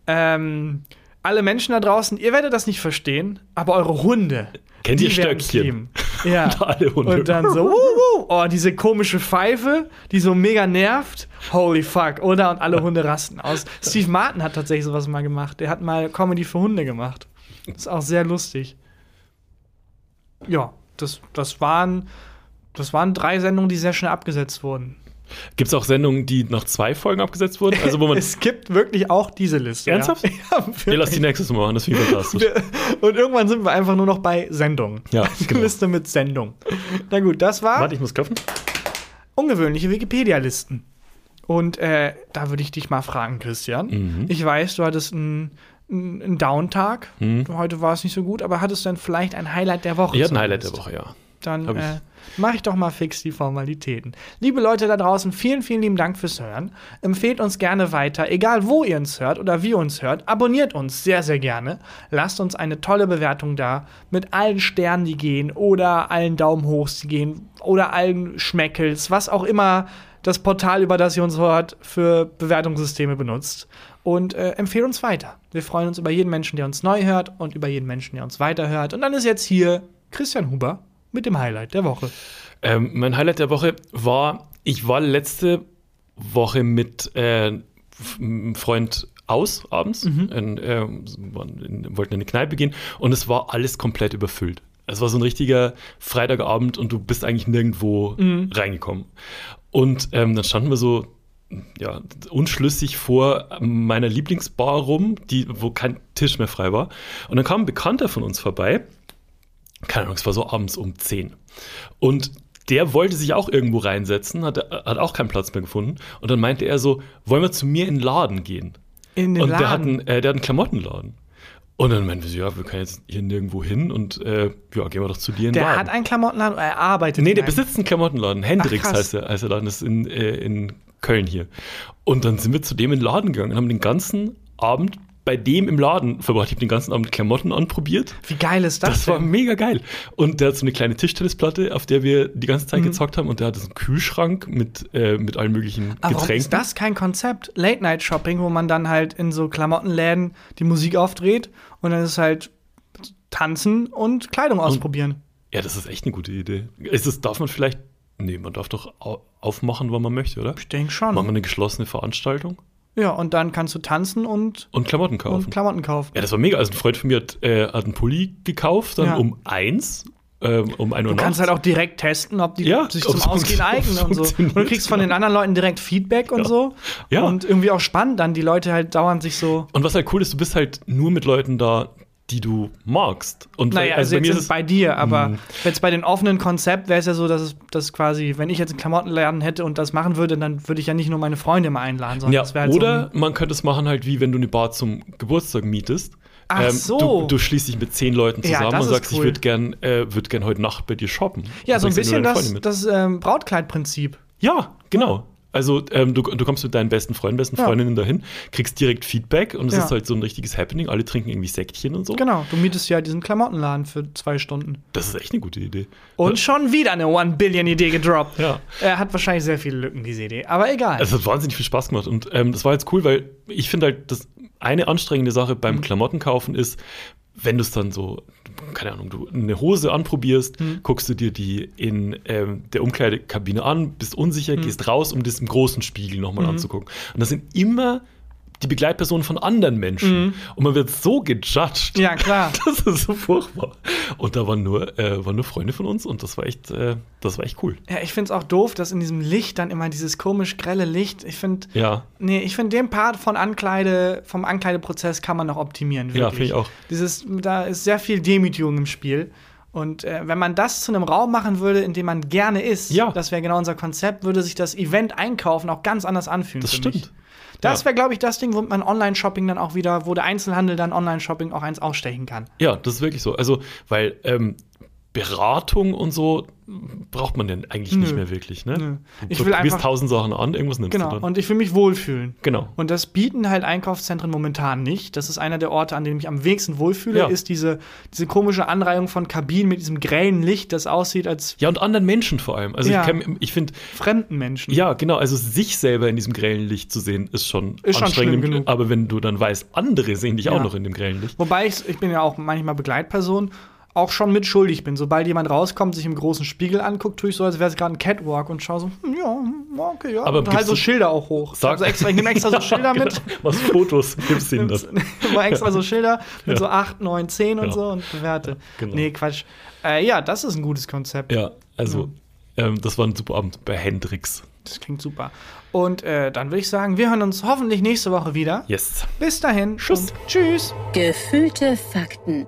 ähm, alle Menschen da draußen, ihr werdet das nicht verstehen, aber eure Hunde. Kennt ihr Stöckchen? Ja. Und alle Hunde. Und dann so, wuh, wuh, oh, diese komische Pfeife, die so mega nervt. Holy fuck, oder? Und alle Hunde rasten aus. Steve Martin hat tatsächlich sowas mal gemacht. Der hat mal Comedy für Hunde gemacht. Das ist auch sehr lustig. Ja, das, das waren. Das waren drei Sendungen, die sehr schnell abgesetzt wurden. Gibt es auch Sendungen, die nach zwei Folgen abgesetzt wurden? Also wo man. es gibt wirklich auch diese Liste. Ernsthaft? Ja, ja Nee, lass die nächstes Mal machen, das finde ich fantastisch. Und irgendwann sind wir einfach nur noch bei Sendung. Ja, genau. Liste mit Sendung. Na gut, das war Warte, ich muss köpfen. ungewöhnliche Wikipedia-Listen. Und äh, da würde ich dich mal fragen, Christian. Mhm. Ich weiß, du hattest einen, einen Downtag. Mhm. Heute war es nicht so gut, aber hattest du dann vielleicht ein Highlight der Woche? Ich hatte ein Highlight der? Woche, ja. Dann äh, mache ich doch mal fix die Formalitäten. Liebe Leute da draußen, vielen, vielen lieben Dank fürs Hören. Empfehlt uns gerne weiter, egal wo ihr uns hört oder wie ihr uns hört. Abonniert uns sehr, sehr gerne. Lasst uns eine tolle Bewertung da mit allen Sternen, die gehen oder allen Daumen hochs, die gehen oder allen Schmeckels, was auch immer das Portal, über das ihr uns hört, für Bewertungssysteme benutzt. Und äh, empfehlt uns weiter. Wir freuen uns über jeden Menschen, der uns neu hört und über jeden Menschen, der uns weiterhört. Und dann ist jetzt hier Christian Huber mit dem Highlight der Woche. Ähm, mein Highlight der Woche war, ich war letzte Woche mit äh, einem Freund aus abends, in, äh, in, wollten in eine Kneipe gehen und es war alles komplett überfüllt. Es war so ein richtiger Freitagabend und du bist eigentlich nirgendwo reingekommen. Und ähm, dann standen wir so ja, unschlüssig vor meiner Lieblingsbar rum, die, wo kein Tisch mehr frei war. Und dann kam ein Bekannter von uns vorbei. Keine Ahnung, es war so abends um 10. Und der wollte sich auch irgendwo reinsetzen, hat, hat auch keinen Platz mehr gefunden. Und dann meinte er so, wollen wir zu mir in den Laden gehen? In den und der hat, Laden. einen, äh, der hat einen Klamottenladen. Und dann meinten wir so, ja, wir können jetzt hier nirgendwo hin und äh, ja, gehen wir doch zu dir in den der Laden. hat einen Klamottenladen, er arbeitet. Nee, der einem. besitzt einen Klamottenladen. Hendrix krass. heißt er, heißt der Laden. Das ist in, äh, in Köln hier. Und dann sind wir zu dem in den Laden gegangen und haben den ganzen Abend bei dem im Laden verbracht. Ich habe den ganzen Abend Klamotten anprobiert. Wie geil ist das, Das war denn? mega geil. Und der hat so eine kleine Tischtennisplatte, auf der wir die ganze Mhm. Zeit gezockt haben. Und der hatte so einen Kühlschrank mit, äh, mit allen möglichen Aber Getränken. ist das kein Konzept? Late-Night-Shopping, wo man dann halt in so Klamottenläden die Musik aufdreht und dann ist halt tanzen und Kleidung ausprobieren. Ja, das ist echt eine gute Idee. Ist das, darf man vielleicht. Nee, man darf doch au- aufmachen, wann man möchte, oder? Ich denke schon. Machen wir eine geschlossene Veranstaltung Ja, und dann kannst du tanzen und, und Klamotten kaufen. und Klamotten kaufen. Ja, das war mega. Also ein Freund von mir hat, äh, hat einen Pulli gekauft, dann Ja. um eins, ähm, um ein Uhr Du kannst nachts. halt auch direkt testen, ob die Ja, sich zum Ausgehen eignen und so. Und du kriegst von den anderen Leuten direkt Feedback und so. Ja. Und irgendwie auch spannend, dann die Leute halt dauernd sich so. Und was halt cool ist, du bist halt nur mit Leuten da, die du magst. Und Naja, also, bei mir ist bei dir, aber Mhm. jetzt bei den offenen Konzept wäre es ja so, dass es dass quasi, wenn ich jetzt einen Klamottenladen hätte und das machen würde, dann würde ich ja nicht nur meine Freunde mal einladen, sondern ja, das wäre halt oder so. man könnte es machen halt wie wenn du eine Bar zum Geburtstag mietest. Ähm, Ach so. Du, du schließt dich mit zehn Leuten Ja, zusammen das und sagst, ich cool. würde gern, äh, würd gern heute Nacht bei dir shoppen. Ja, Und so ein bisschen das, das ähm, Brautkleidprinzip. Ja, genau. Also ähm, du, du kommst mit deinen besten Freunden, besten Ja. Freundinnen dahin, kriegst direkt Feedback und es Ja. ist halt so ein richtiges Happening. Alle trinken irgendwie Säckchen und so. Genau, du mietest ja diesen Klamottenladen für zwei Stunden. Das ist echt eine gute Idee. Und schon wieder eine One-Billion-Idee gedroppt. Ja. Er hat wahrscheinlich sehr viele Lücken, diese Idee. Aber egal. Es hat wahnsinnig viel Spaß gemacht und ähm, das war jetzt cool, weil ich finde halt, das eine anstrengende Sache Mhm. beim Klamottenkaufen ist, wenn du es dann so, keine Ahnung, du eine Hose anprobierst, Mhm. guckst du dir die in ähm, der Umkleidekabine an, bist unsicher, Mhm. gehst raus, um das im großen Spiegel nochmal anzugucken. Und das sind immer die Begleitperson von anderen Menschen. Und man wird so gejudged. Mhm. Ja, klar. Das ist so furchtbar. Und da waren nur, äh, waren nur Freunde von uns und das war echt, äh, das war echt cool. Ja, ich finde es auch doof, dass in diesem Licht dann immer dieses komisch grelle Licht. Ich finde, Ja. nee, ich finde den Part von Ankleide, vom Ankleideprozess kann man noch optimieren. Wirklich. Ja, finde ich auch. Dieses, da ist sehr viel Demütigung im Spiel. Und äh, wenn man das zu einem Raum machen würde, in dem man gerne ist, Ja. das wäre genau unser Konzept, würde sich das Event einkaufen auch ganz anders anfühlen. Das stimmt. Mich. Das Ja. wäre, glaube ich, das Ding, wo man Online-Shopping dann auch wieder, wo der Einzelhandel dann Online-Shopping auch eins ausstechen kann. Ja, das ist wirklich so. Also, weil ähm, Beratung und so braucht man denn eigentlich nicht Nö. mehr wirklich. Ne? Nö. Ich du will probierst einfach- tausend Sachen an, irgendwas nimmst Genau. du dann. Und ich will mich wohlfühlen. genau. Und das bieten halt Einkaufszentren momentan nicht. Das ist einer der Orte, an dem ich am wenigsten wohlfühle, Ja. ist diese, diese komische Anreihung von Kabinen mit diesem grellen Licht, das aussieht als Ja, und anderen Menschen vor allem. Also Ja. ich, ich finde, fremden Menschen. ja, genau, also sich selber in diesem grellen Licht zu sehen, ist schon Ist schon anstrengend. schlimm genug. Aber wenn du dann weißt, andere sehen dich Ja. auch noch in dem grellen Licht. Wobei ich, ich bin ja auch manchmal Begleitperson, auch schon mit schuldig bin. Sobald jemand rauskommt, sich im großen Spiegel anguckt, tue ich so, als wäre es gerade ein Catwalk und schaue so, hm, ja, okay, ja. Aber und halt so du- Schilder auch hoch. Sag- Also extra, ich nehme extra so Schilder Ja, mit. genau. Was Fotos gibst du ihnen dann? Mal extra so Schilder mit Ja. so 8, 9, 10 und Ja. so und bewerte. genau. Nee, Quatsch. Äh, ja, das ist ein gutes Konzept. Ja, also ähm, das war ein super Abend bei Hendrix. Das klingt super. Und äh, dann würde ich sagen, wir hören uns hoffentlich nächste Woche wieder. Yes. Bis dahin. Tschüss. Tschüss. Gefühlte Fakten